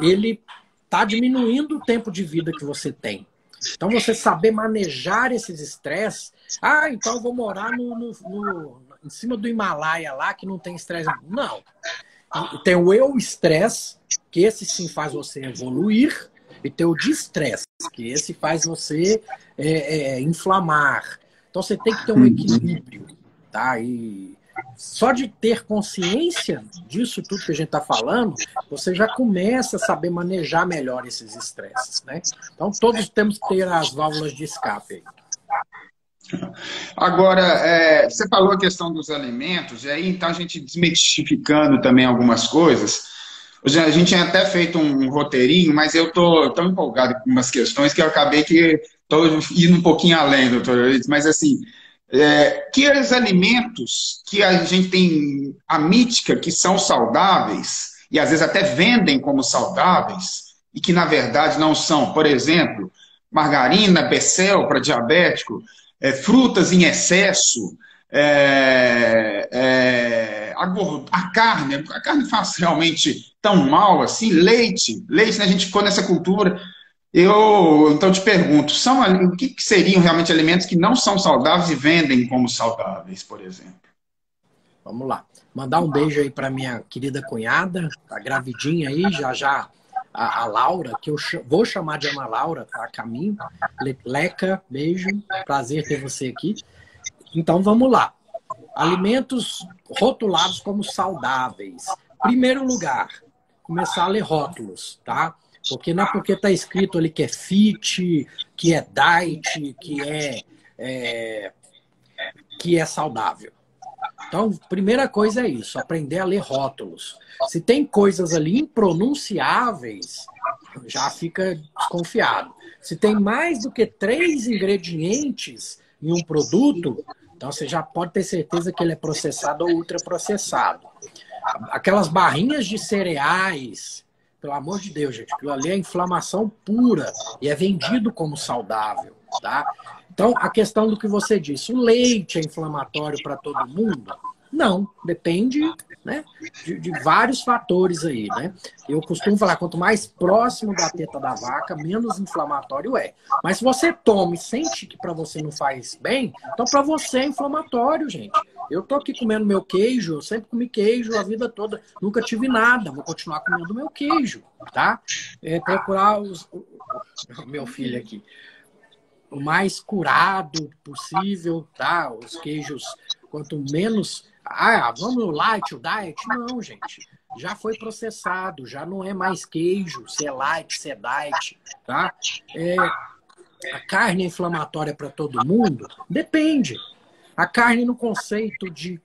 A: ele está diminuindo o tempo de vida que você tem. Então, você saber manejar esses estresses. Ah, então eu vou morar no, no, no, em cima do Himalaia lá que não tem estresse. Não. Tem o eu estresse, que esse sim faz você evoluir, e tem o distress, que esse faz você é, é, inflamar. Então você tem que ter um uhum. equilíbrio, tá? E só de ter consciência disso tudo que a gente está falando, você já começa a saber manejar melhor esses estresses, né? Então todos temos que ter as válvulas de escape.
B: Agora, é, você falou a questão dos alimentos, e aí então a gente desmistificando também algumas coisas. A gente tinha até feito um roteirinho, mas eu estou tão empolgado com umas questões que eu acabei que estou indo um pouquinho além, doutor Mas assim, é, que os alimentos que a gente tem a mítica que são saudáveis, e às vezes até vendem como saudáveis, e que na verdade não são, por exemplo, margarina, becel para diabético, é, frutas em excesso, é, é, a, a, carne, a carne faz realmente tão mal assim, leite, leite, né? a gente ficou nessa cultura. Eu então te pergunto, são o que, seriam realmente alimentos que não são saudáveis e vendem como saudáveis, por exemplo?
A: Vamos lá. Mandar um beijo aí para minha querida cunhada, tá gravidinha aí, já já a, a Laura, que eu ch vou chamar de Ana Laura, tá a caminho. Leca, beijo, prazer ter você aqui. Então vamos lá. Alimentos rotulados como saudáveis. Primeiro lugar, começar a ler rótulos, tá? Porque não é porque está escrito ali que é fit, que é diet, que é, é, que é saudável. Então, primeira coisa é isso, aprender a ler rótulos. Se tem coisas ali impronunciáveis, já fica desconfiado. Se tem mais do que três ingredientes, em um produto, então você já pode ter certeza que ele é processado ou ultraprocessado. Aquelas barrinhas de cereais, pelo amor de Deus, gente, aquilo ali é inflamação pura e é vendido como saudável, tá? Então, a questão do que você disse, o leite é inflamatório para todo mundo? Não, depende né, de, de, vários fatores aí, né? Eu costumo falar, quanto mais próximo da teta da vaca, menos inflamatório é. Mas se você toma e sente que para você não faz bem, então para você é inflamatório, gente. Eu tô aqui comendo meu queijo, eu sempre comi queijo a vida toda, nunca tive nada, vou continuar comendo meu queijo, tá? É, procurar os, o, meu filho aqui o mais curado possível, tá? Os queijos, quanto menos ah, vamos no light, o diet? Não, gente. Já foi processado, já não é mais queijo, se é light, se é diet, tá? É, a carne é inflamatória para todo mundo? Depende. A carne no conceito de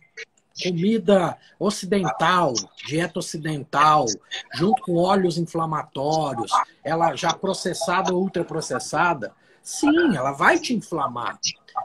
A: comida ocidental, dieta ocidental, junto com óleos inflamatórios, ela já processada ou ultraprocessada, sim, ela vai te inflamar.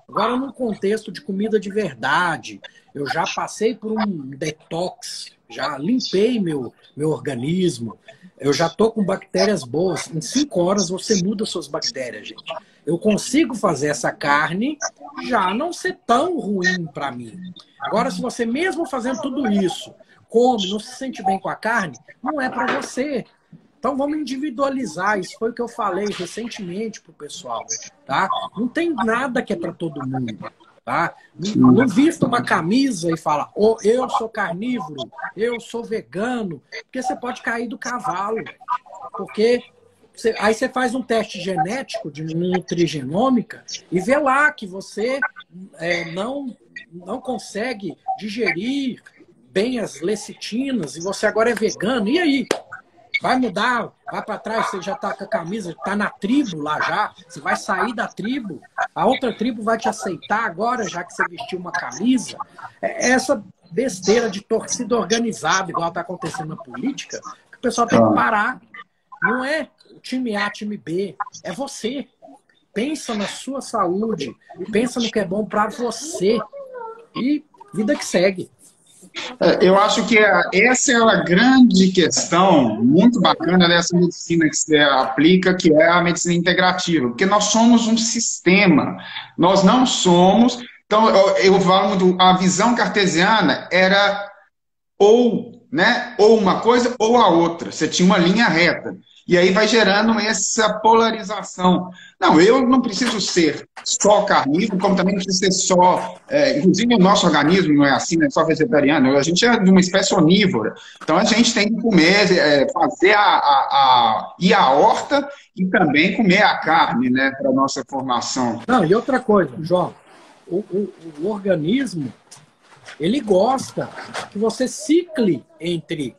A: Agora, num contexto de comida de verdade, eu já passei por um detox, já limpei meu, meu organismo, eu já tô com bactérias boas. Em cinco horas você muda suas bactérias, gente. Eu consigo fazer essa carne já não ser tão ruim para mim. Agora, se você mesmo fazendo tudo isso, come, não se sente bem com a carne, não é para você. Então vamos individualizar. Isso foi o que eu falei recentemente para o pessoal. Tá? Não tem nada que é para todo mundo. Tá? Não, não vista uma camisa e fala, oh, eu sou carnívoro, eu sou vegano, porque você pode cair do cavalo. Porque você, aí você faz um teste genético de nutrigenômica e vê lá que você é, não, não consegue digerir bem as lecitinas e você agora é vegano. E aí? Vai mudar, vai para trás, você já está com a camisa, está na tribo lá já, você vai sair da tribo, a outra tribo vai te aceitar agora, já que você vestiu uma camisa. É essa besteira de torcida organizada, igual está acontecendo na política, que o pessoal tem que ah. parar. Não é time A, time B, é você. Pensa na sua saúde, pensa no que é bom para você. E vida que segue.
B: É, eu acho que essa é a grande questão, muito bacana dessa medicina que você aplica, que é a medicina integrativa, porque nós somos um sistema, nós não somos. Então, eu falo muito, a visão cartesiana era ou, né, ou uma coisa ou a outra, você tinha uma linha reta. E aí vai gerando essa polarização. Não, eu não preciso ser só carnívoro, como também não preciso ser só. É, inclusive, o nosso organismo não é assim, não é só vegetariano. A gente é de uma espécie onívora. Então, a gente tem que comer, é, fazer a, a, a, ir à horta e também comer a carne, né, para nossa formação.
A: Não, e outra coisa, João, o, o, o organismo, ele gosta que você cicle entre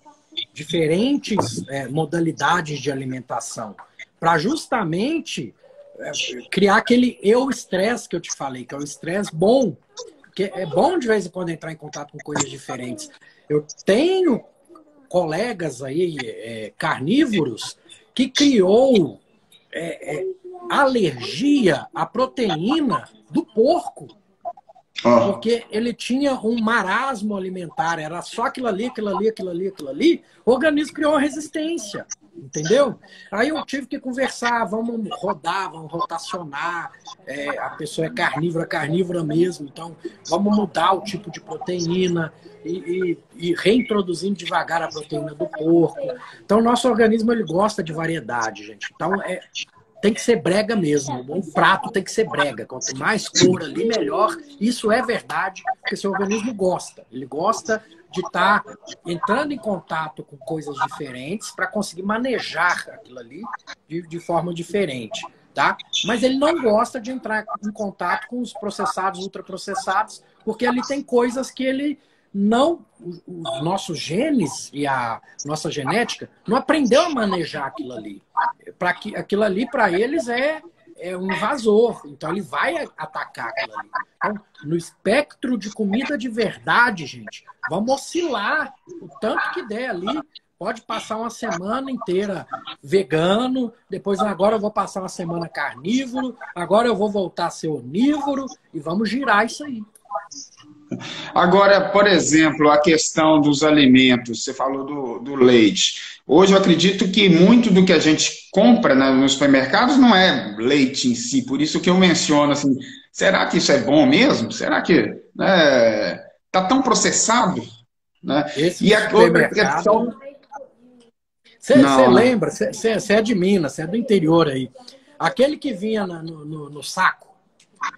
A: diferentes é, modalidades de alimentação, para justamente é, criar aquele eu estresse que eu te falei, que é o estresse bom. que é bom de vez em quando entrar em contato com coisas diferentes. Eu tenho colegas aí, é, carnívoros, que criou é, é, alergia à proteína do porco. Ah. Porque ele tinha um marasmo alimentar, era só aquilo ali, aquilo ali, aquilo ali, aquilo ali. O organismo criou uma resistência, entendeu? Aí eu tive que conversar, vamos rodar, vamos rotacionar. É, a pessoa é carnívora, carnívora mesmo, então vamos mudar o tipo de proteína e, e, e reintroduzindo devagar a proteína do porco. Então, nosso organismo ele gosta de variedade, gente. Então, é, tem que ser brega mesmo. Um prato tem que ser brega. Quanto mais cor ali, melhor. Isso é verdade, porque seu organismo gosta. Ele gosta de estar tá entrando em contato com coisas diferentes para conseguir manejar aquilo ali de, de forma diferente. Tá? Mas ele não gosta de entrar em contato com os processados, ultraprocessados, porque ali tem coisas que ele não os nossos genes e a nossa genética não aprendeu a manejar aquilo ali. Para que aquilo ali para eles é é um invasor, então ele vai atacar aquilo ali. Então, no espectro de comida de verdade, gente, vamos oscilar o tanto que der ali pode passar uma semana inteira vegano, depois agora eu vou passar uma semana carnívoro, agora eu vou voltar a ser onívoro e vamos girar isso aí.
B: Agora, por exemplo, a questão dos alimentos, você falou do, do leite. Hoje eu acredito que muito do que a gente compra né, nos supermercados não é leite em si, por isso que eu menciono assim, será que isso é bom mesmo? Será que está né, tá tão processado? Né?
A: Esse e a outra questão. Você lembra, você é de Minas, você é do interior aí. Aquele que vinha no, no, no saco,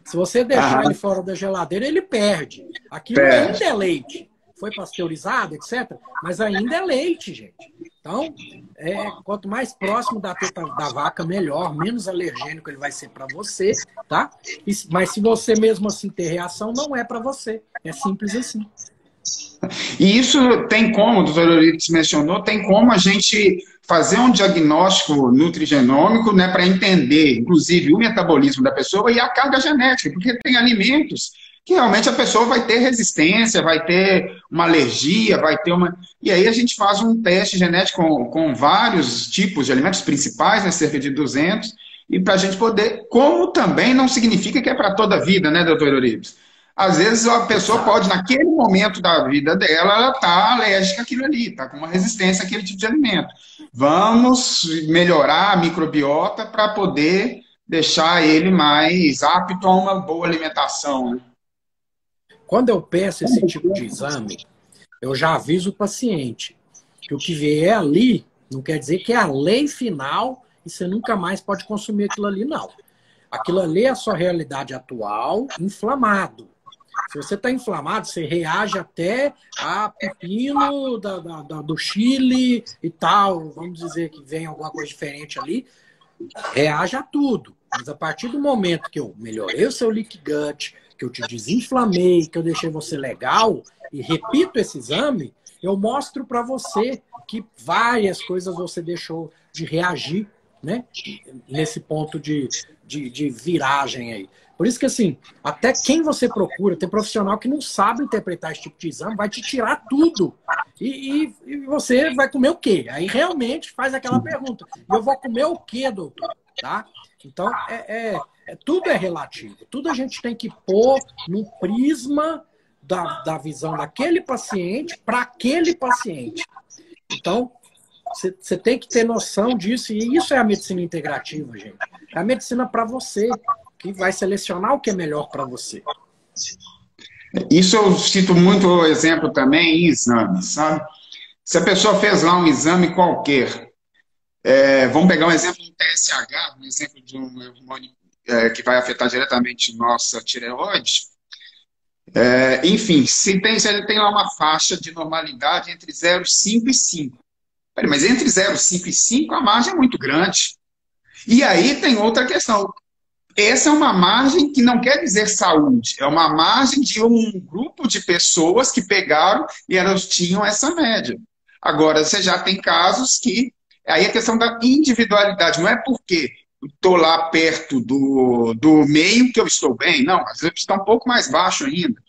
A: se você deixar ah. ele fora da geladeira, ele perde. Aquilo perde. ainda é leite. Foi pasteurizado, etc. Mas ainda é leite, gente. Então, é, quanto mais próximo da teta da vaca, melhor. Menos alergênico ele vai ser para você, tá? Mas se você mesmo assim ter reação, não é para você. É simples assim.
B: E isso tem como, o doutor Euripides mencionou, tem como a gente fazer um diagnóstico nutrigenômico né, para entender, inclusive, o metabolismo da pessoa e a carga genética, porque tem alimentos que realmente a pessoa vai ter resistência, vai ter uma alergia, vai ter uma. E aí a gente faz um teste genético com, com vários tipos de alimentos principais, né, cerca de 200, e para a gente poder. Como também não significa que é para toda a vida, né, doutor Euripides? Às vezes a pessoa pode, naquele momento da vida dela, ela está alérgica àquilo ali, está com uma resistência àquele tipo de alimento. Vamos melhorar a microbiota para poder deixar ele mais apto a uma boa alimentação. Né?
A: Quando eu peço esse tipo de exame, eu já aviso o paciente que o que vier ali não quer dizer que é a lei final e você nunca mais pode consumir aquilo ali, não. Aquilo ali é a sua realidade atual, inflamado. Se você está inflamado, você reage até a pepino da, da, da, do Chile e tal. Vamos dizer que vem alguma coisa diferente ali. Reage a tudo. Mas a partir do momento que eu melhorei o seu leak gut, que eu te desinflamei, que eu deixei você legal e repito esse exame, eu mostro para você que várias coisas você deixou de reagir, né? Nesse ponto de, de, de viragem aí. Por isso que, assim, até quem você procura, tem profissional que não sabe interpretar esse tipo de exame, vai te tirar tudo. E, e, e você vai comer o quê? Aí realmente faz aquela pergunta. Eu vou comer o quê, doutor? Tá? Então, é, é, é, tudo é relativo. Tudo a gente tem que pôr no prisma da, da visão daquele paciente para aquele paciente. Então, você tem que ter noção disso, e isso é a medicina integrativa, gente. É a medicina para você que vai selecionar o que é melhor para você.
B: Isso eu cito muito exemplo também em exames, sabe? Se a pessoa fez lá um exame qualquer, é, vamos pegar um exemplo do TSH, um exemplo de um hormônio é, que vai afetar diretamente nossa tireoide. É, enfim, se, tem, se ele tem lá uma faixa de normalidade entre 0,5 e 5. Mas entre 0,5 e 5 a margem é muito grande. E aí tem outra questão essa é uma margem que não quer dizer saúde, é uma margem de um grupo de pessoas que pegaram e elas tinham essa média. Agora, você já tem casos que. Aí a questão da individualidade, não é porque estou lá perto do, do meio que eu estou bem, não, às vezes está um pouco mais baixo ainda.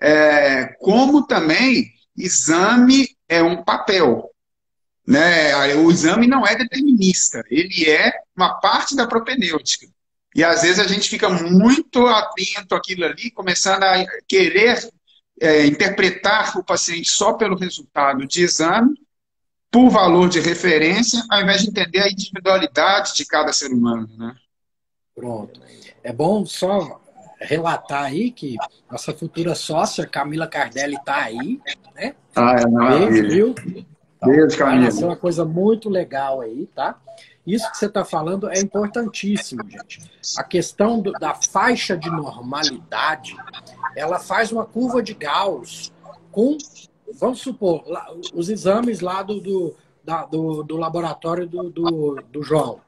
B: É, como também, exame é um papel. Né? O exame não é determinista, ele é uma parte da propedêutica. E às vezes a gente fica muito atento àquilo ali, começando a querer é, interpretar o paciente só pelo resultado de exame, por valor de referência, ao invés de entender a individualidade de cada ser humano. Né?
A: Pronto. É bom só relatar aí que nossa futura sócia, Camila Cardelli, está aí. Né?
B: Ah, é maravilha.
A: Beijo, viu? Beijo, Camila. Vai uma coisa muito legal aí, tá? Isso que você está falando é importantíssimo, gente. A questão do, da faixa de normalidade, ela faz uma curva de Gauss com, vamos supor, os exames lá do, do, da, do, do laboratório do, do, do João.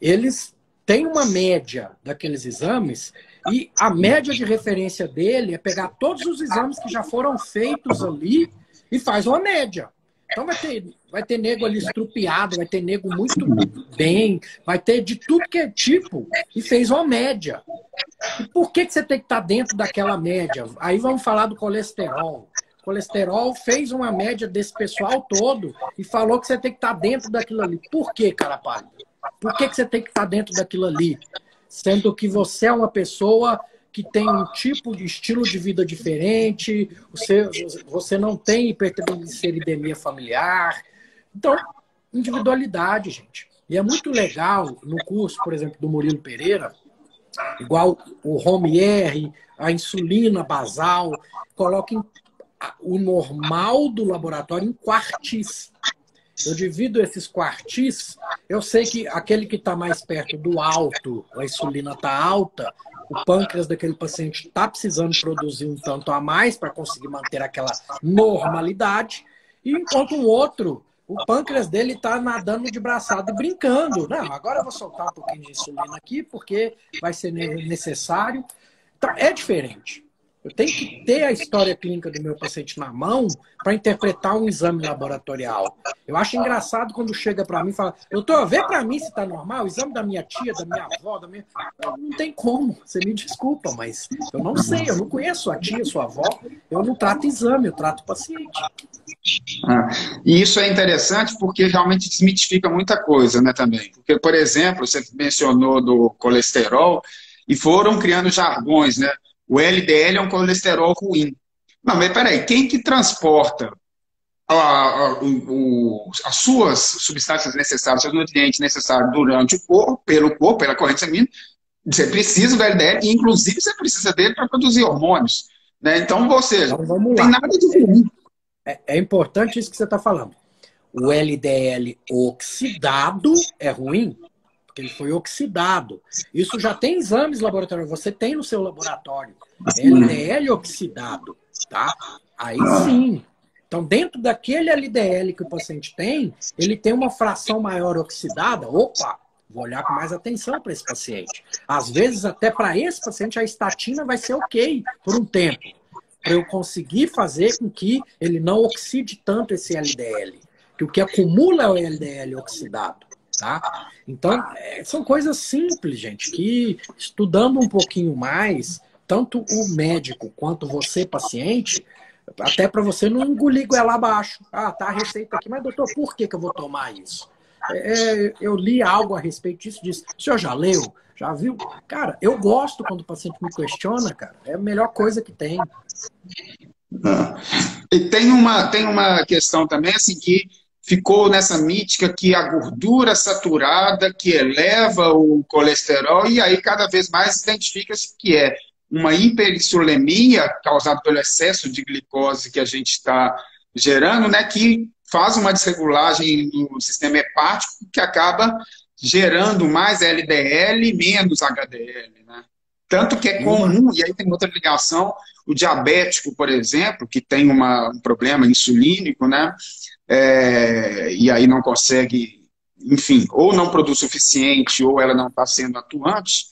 A: Eles têm uma média daqueles exames e a média de referência dele é pegar todos os exames que já foram feitos ali e faz uma média. Então vai ter, vai ter nego ali estrupiado, vai ter nego muito bem, vai ter de tudo que é tipo e fez uma média. E por que, que você tem que estar dentro daquela média? Aí vamos falar do colesterol. colesterol, fez uma média desse pessoal todo e falou que você tem que estar dentro daquilo ali. Por que, cara? Por que, que você tem que estar dentro daquilo ali? Sendo que você é uma pessoa que tem um tipo de estilo de vida diferente, você, você não tem hipertrigliceridemia familiar. Então, individualidade, gente. E é muito legal no curso, por exemplo, do Murilo Pereira, igual o Romier, a insulina basal, coloquem o normal do laboratório em quartis. Eu divido esses quartis. Eu sei que aquele que está mais perto do alto, a insulina está alta, o pâncreas daquele paciente está precisando produzir um tanto a mais para conseguir manter aquela normalidade, e enquanto um outro, o pâncreas dele está nadando de braçada e brincando. Não, agora eu vou soltar um pouquinho de insulina aqui porque vai ser necessário. Então, é diferente. Eu tenho que ter a história clínica do meu paciente na mão para interpretar um exame laboratorial. Eu acho engraçado quando chega para mim e fala, doutor, vê para mim se está normal, o exame da minha tia, da minha avó, da minha... Não tem como, você me desculpa, mas eu não sei, eu não conheço a tia, sua avó, eu não trato exame, eu trato paciente.
B: Ah, e isso é interessante porque realmente desmitifica muita coisa, né, também. Porque, por exemplo, você mencionou do colesterol e foram criando jargões, né? O LDL é um colesterol ruim. Não, mas peraí, quem que transporta a, a, o, as suas substâncias necessárias, os nutrientes necessários durante o corpo, pelo corpo, pela corrente sanguínea, você precisa do LDL e, inclusive, você precisa dele para produzir hormônios. Né? Então, ou seja, então, não tem nada de ruim.
A: É, é importante isso que você está falando. O LDL oxidado é ruim? Ele foi oxidado. Isso já tem exames laboratoriais, você tem no seu laboratório. LDL oxidado, tá? Aí sim. Então, dentro daquele LDL que o paciente tem, ele tem uma fração maior oxidada. Opa, vou olhar com mais atenção para esse paciente. Às vezes, até para esse paciente, a estatina vai ser ok por um tempo. Para eu conseguir fazer com que ele não oxide tanto esse LDL. Que o que acumula é o LDL oxidado. Tá? Então, é, são coisas simples, gente, que estudando um pouquinho mais, tanto o médico quanto você, paciente, até para você não engolir goela abaixo. Ah, tá a receita aqui, mas doutor, por que, que eu vou tomar isso? É, é eu li algo a respeito disso, disse, o senhor já leu? Já viu? Cara, eu gosto quando o paciente me questiona, cara. É a melhor coisa que tem.
B: Ah. E tem uma, tem uma questão também, assim, que ficou nessa mítica que a gordura saturada que eleva o colesterol e aí cada vez mais identifica-se que é uma hiperinsulemia causada pelo excesso de glicose que a gente está gerando, né, que faz uma desregulagem no sistema hepático que acaba gerando mais LDL e menos HDL, né? Tanto que é comum, e aí tem outra ligação, o diabético, por exemplo, que tem uma, um problema insulínico, né? É, e aí não consegue, enfim, ou não produz suficiente, ou ela não está sendo atuante,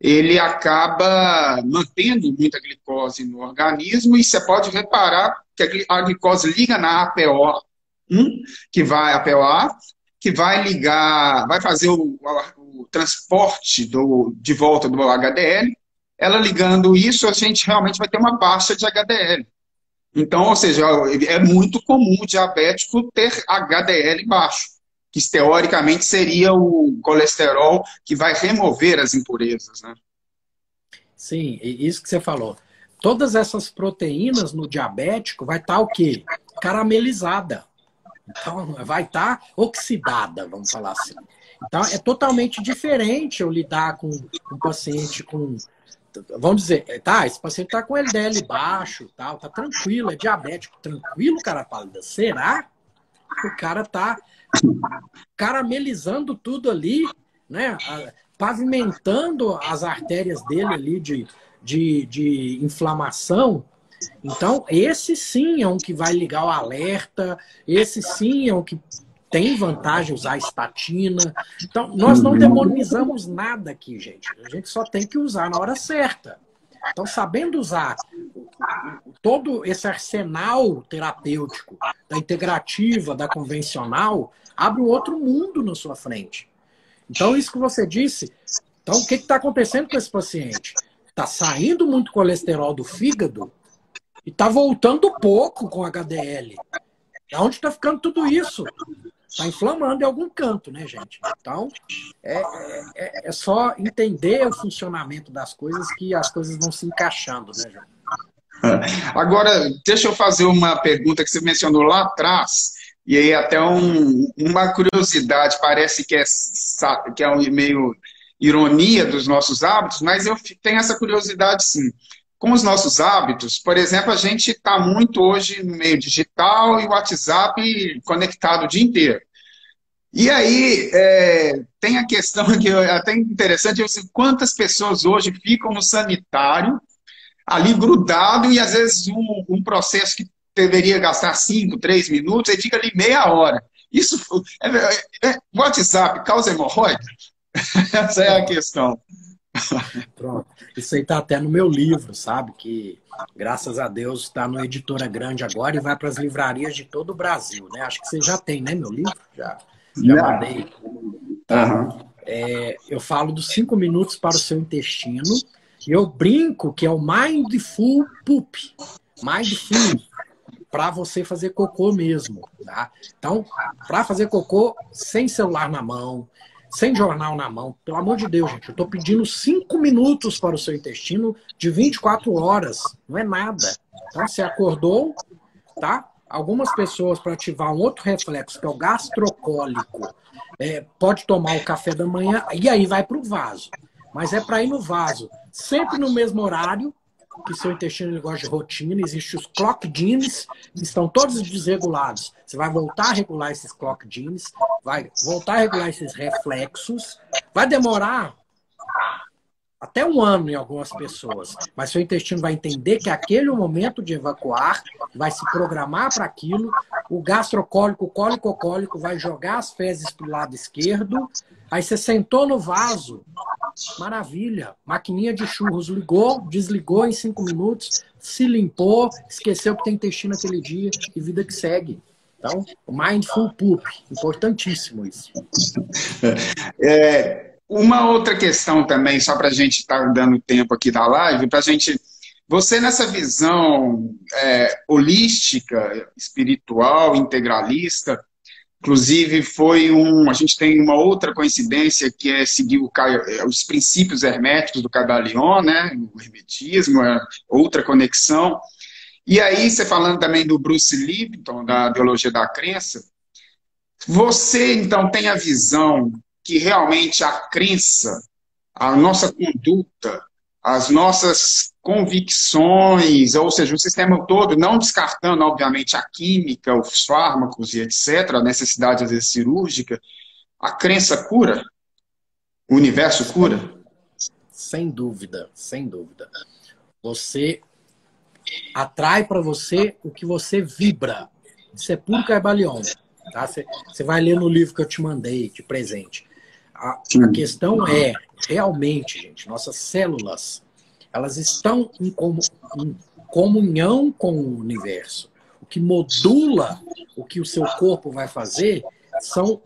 B: ele acaba mantendo muita glicose no organismo e você pode reparar que a glicose liga na APO1, que vai APOA, que vai ligar, vai fazer o, o transporte do, de volta do HDL. Ela ligando isso, a gente realmente vai ter uma baixa de HDL. Então, ou seja, é muito comum o diabético ter HDL baixo, que teoricamente seria o colesterol que vai remover as impurezas, né?
A: Sim, isso que você falou. Todas essas proteínas no diabético vai estar tá o quê? Caramelizada. Então, vai estar tá oxidada, vamos falar assim. Então, é totalmente diferente eu lidar com um paciente com vamos dizer, tá, esse paciente tá com LDL baixo, tal, tá tranquilo, é diabético, tranquilo, cara pálida. Será? O cara tá caramelizando tudo ali, né? Pavimentando as artérias dele ali de, de, de inflamação. Então, esse sim é um que vai ligar o alerta, esse sim é um que tem vantagem usar estatina. Então, nós não demonizamos nada aqui, gente. A gente só tem que usar na hora certa. Então, sabendo usar todo esse arsenal terapêutico, da integrativa, da convencional, abre um outro mundo na sua frente. Então, isso que você disse. Então, o que está acontecendo com esse paciente? Está saindo muito colesterol do fígado E tá voltando pouco com HDL. Onde está ficando tudo isso? Está inflamando em algum canto, né, gente? Então, é, é, é, só entender o funcionamento das coisas que as coisas vão se encaixando, né, gente? (laughs)
B: Agora, deixa eu fazer uma pergunta que você mencionou lá atrás, e aí até um, uma curiosidade, parece que é, que é meio ironia dos nossos hábitos, mas eu tenho essa curiosidade sim. Com os nossos hábitos, por exemplo, a gente está muito hoje no meio digital e WhatsApp conectado o dia inteiro. E aí, é, tem a questão (laughs) que é até interessante, eu sei quantas pessoas hoje ficam no sanitário, ali grudado, e às vezes um, um processo que deveria gastar cinco, três minutos, ele fica ali meia hora. Isso é, é, é WhatsApp causa hemorroida? (laughs) Essa é a questão. (laughs)
A: Pronto. Isso aí está até no meu livro, sabe? Que, graças a Deus, está no Editora Grande agora e vai para as livrarias de todo o Brasil, né? Acho que você já tem, né, meu livro? Já, já mandei. Tá? É, eu falo dos cinco minutos para o seu intestino e eu brinco que é o Mindful Poop. Mindful para você fazer cocô mesmo, tá? Então, para fazer cocô sem celular na mão, sem jornal na mão. Pelo amor de Deus, gente, eu estou pedindo cinco minutos para o seu intestino de 24 horas. Não é nada. Então, você acordou, tá? Algumas pessoas, para ativar um outro reflexo, que é o gastrocólico, é, pode tomar o café da manhã e aí vai para o vaso. Mas é para ir no vaso, sempre no mesmo horário, que seu intestino gosta de rotina, existem os clock genes, estão todos desregulados. Você vai voltar a regular esses clock genes, vai voltar a regular esses reflexos. Vai demorar até um ano em algumas pessoas, mas seu intestino vai entender que aquele é momento de evacuar, vai se programar para aquilo. O gastrocólico, o cólico-cólico vai jogar as fezes para o lado esquerdo. Aí você sentou no vaso, maravilha. Maquininha de churros ligou, desligou em cinco minutos, se limpou, esqueceu que tem intestino aquele dia e vida que segue. Então, mindful poop, importantíssimo isso. (laughs)
B: É, uma outra questão também, só para a gente estar tá dando tempo aqui da live, para a gente. Você, nessa visão é, holística, espiritual, integralista, Inclusive, foi um. A gente tem uma outra coincidência que é seguir o, é, os princípios herméticos do Caibalion, né? O hermetismo, é outra conexão. E aí, você falando também do Bruce Lipton, da biologia da crença, você então tem a visão que realmente a crença, a nossa conduta, as nossas convicções, ou seja, o sistema todo, não descartando, obviamente, a química, os fármacos e etc., a necessidade, às vezes, cirúrgica, a crença cura? O universo cura?
A: Sem dúvida, sem dúvida. Você atrai para você o que você vibra. Isso é puro caibalion. Tá? Você, você vai ler no livro que eu te mandei de presente. A, a questão é, realmente, gente, nossas células, elas estão em, com, em comunhão com o universo. O que modula o que o seu corpo vai fazer são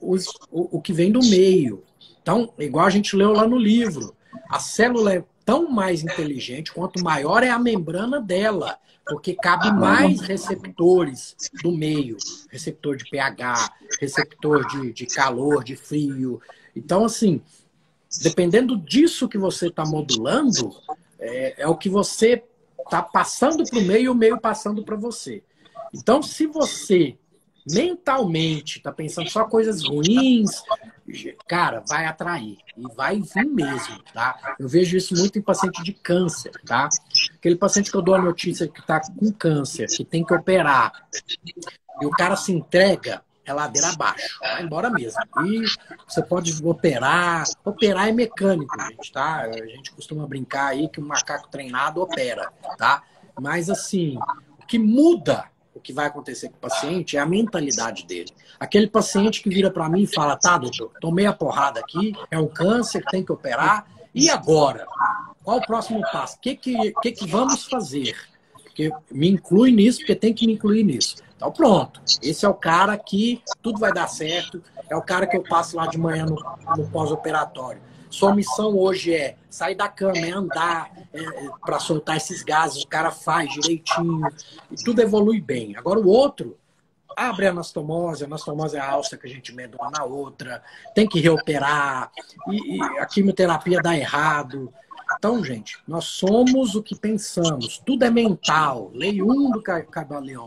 A: os, o, o que vem do meio. Então, igual a gente leu lá no livro, a célula é tão mais inteligente quanto maior é a membrana dela, porque cabe mais receptores do meio, receptor de pH, receptor de, de calor, de frio. Então, assim, dependendo disso que você está modulando, é, é, o que você está passando para o meio e o meio passando para você. Então, se você mentalmente está pensando só coisas ruins, cara, vai atrair e vai vir mesmo, tá? Eu vejo isso muito em paciente de câncer, tá? Aquele paciente que eu dou a notícia que está com câncer, que tem que operar, e o cara se entrega, é ladeira abaixo, vai embora mesmo. E você pode operar, operar é mecânico, gente, tá? A gente costuma brincar aí que um macaco treinado opera, tá? Mas assim, o que muda o que vai acontecer com o paciente é a mentalidade dele. Aquele paciente que vira para mim e fala: tá, doutor, tomei a porrada aqui, é um câncer, tem que operar, e agora? Qual o próximo passo? O que, que, que, que vamos fazer? Porque me inclui nisso, porque tem que me incluir nisso. Então, pronto. Esse é o cara que tudo vai dar certo. É o cara que eu passo lá de manhã no, no pós-operatório. Sua missão hoje é sair da cama, é andar é, é para soltar esses gases, o cara faz direitinho, e tudo evolui bem. Agora o outro abre a anastomose, a anastomose é a alça que a gente mede uma na outra, tem que reoperar, e, e a quimioterapia dá errado. Então, gente, nós somos o que pensamos. Tudo é mental. Lei 1 do Cabaleão.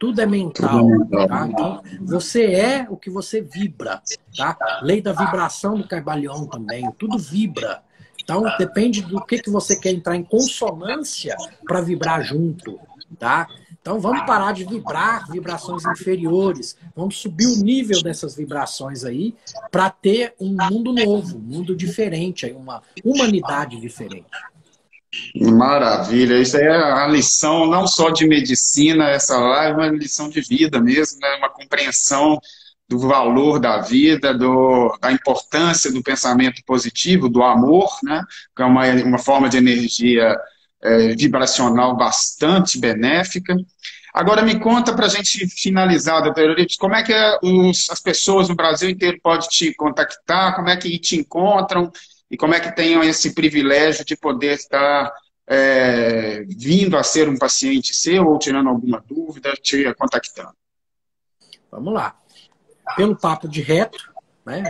A: Tudo é mental. Tá? Então, você é o que você vibra. Tá? Lei da vibração do Cabaleão também. Tudo vibra. Então, depende do que, que você quer entrar em consonância para vibrar junto. Tá? Então vamos parar de vibrar vibrações inferiores, vamos subir o nível dessas vibrações aí para ter um mundo novo, um mundo diferente, uma humanidade diferente.
B: Maravilha, isso é a lição não só de medicina, essa live, mas lição de vida mesmo, né? uma compreensão do valor da vida, do, da importância do pensamento positivo, do amor, né? que é uma, uma forma de energia é, vibracional bastante benéfica. Agora me conta para a gente finalizar, doutor Euripides, como é que os, as pessoas no Brasil inteiro podem te contactar, como é que te encontram e como é que tenham esse privilégio de poder estar é, vindo a ser um paciente seu ou tirando alguma dúvida, te contactando.
A: Vamos lá. Pelo papo de reto, né?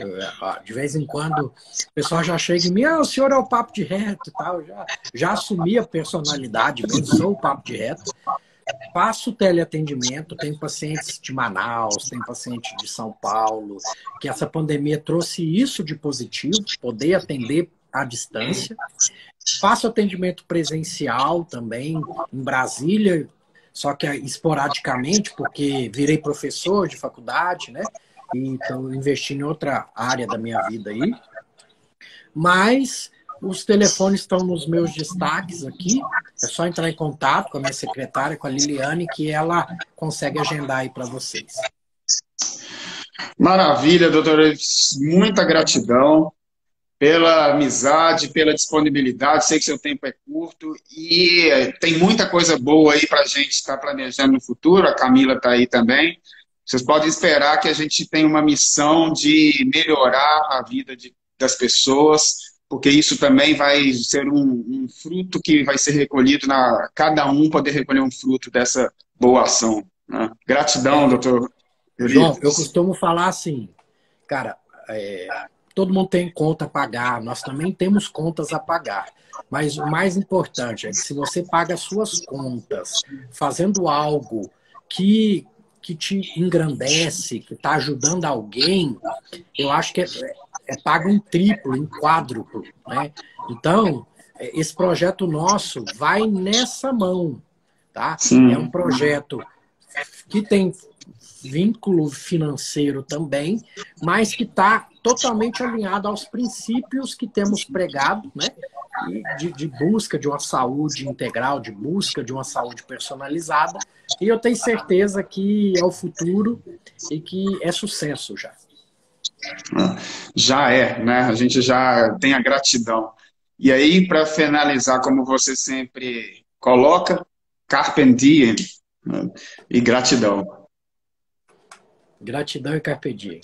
A: De vez em quando o pessoal já chega em mim, ah, o senhor é o papo de reto tal. Já, já assumi a personalidade, mesmo sou o papo de reto. Faço teleatendimento, tenho pacientes de Manaus, tenho paciente de São Paulo, que essa pandemia trouxe isso de positivo, poder atender à distância. Faço atendimento presencial também em Brasília, só que esporadicamente, porque virei professor de faculdade, né? E estou investindo em outra área da minha vida aí. Mas os telefones estão nos meus destaques aqui. É só entrar em contato com a minha secretária, com a Liliane, que ela consegue agendar aí para vocês.
B: Maravilha, doutora. Muita gratidão pela amizade, pela disponibilidade. Sei que seu tempo é curto e tem muita coisa boa aí para a gente estar tá planejando no futuro. A Camila está aí também. Vocês podem esperar que a gente tem uma missão de melhorar a vida de, das pessoas, porque isso também vai ser um, um, fruto que vai ser recolhido na cada um poder recolher um fruto dessa boa ação. Né? Gratidão, é, doutor.
A: João, eu costumo falar assim, cara, é, todo mundo tem conta a pagar, nós também temos contas a pagar. Mas o mais importante é que se você paga as suas contas fazendo algo que que te engrandece, que está ajudando alguém, eu acho que é, é pago em triplo, em quádruplo. Né? Então, esse projeto nosso vai nessa mão. Tá? Sim. É um projeto que tem vínculo financeiro também, mas que está totalmente alinhado aos princípios que temos pregado, né? De, de, busca de uma saúde integral, de busca de uma saúde personalizada. E eu tenho certeza que é o futuro e que é sucesso já.
B: Já é, né? A gente já tem a gratidão. E aí, para finalizar, como você sempre coloca, carpe diem né? e gratidão.
A: Gratidão e carpe diem.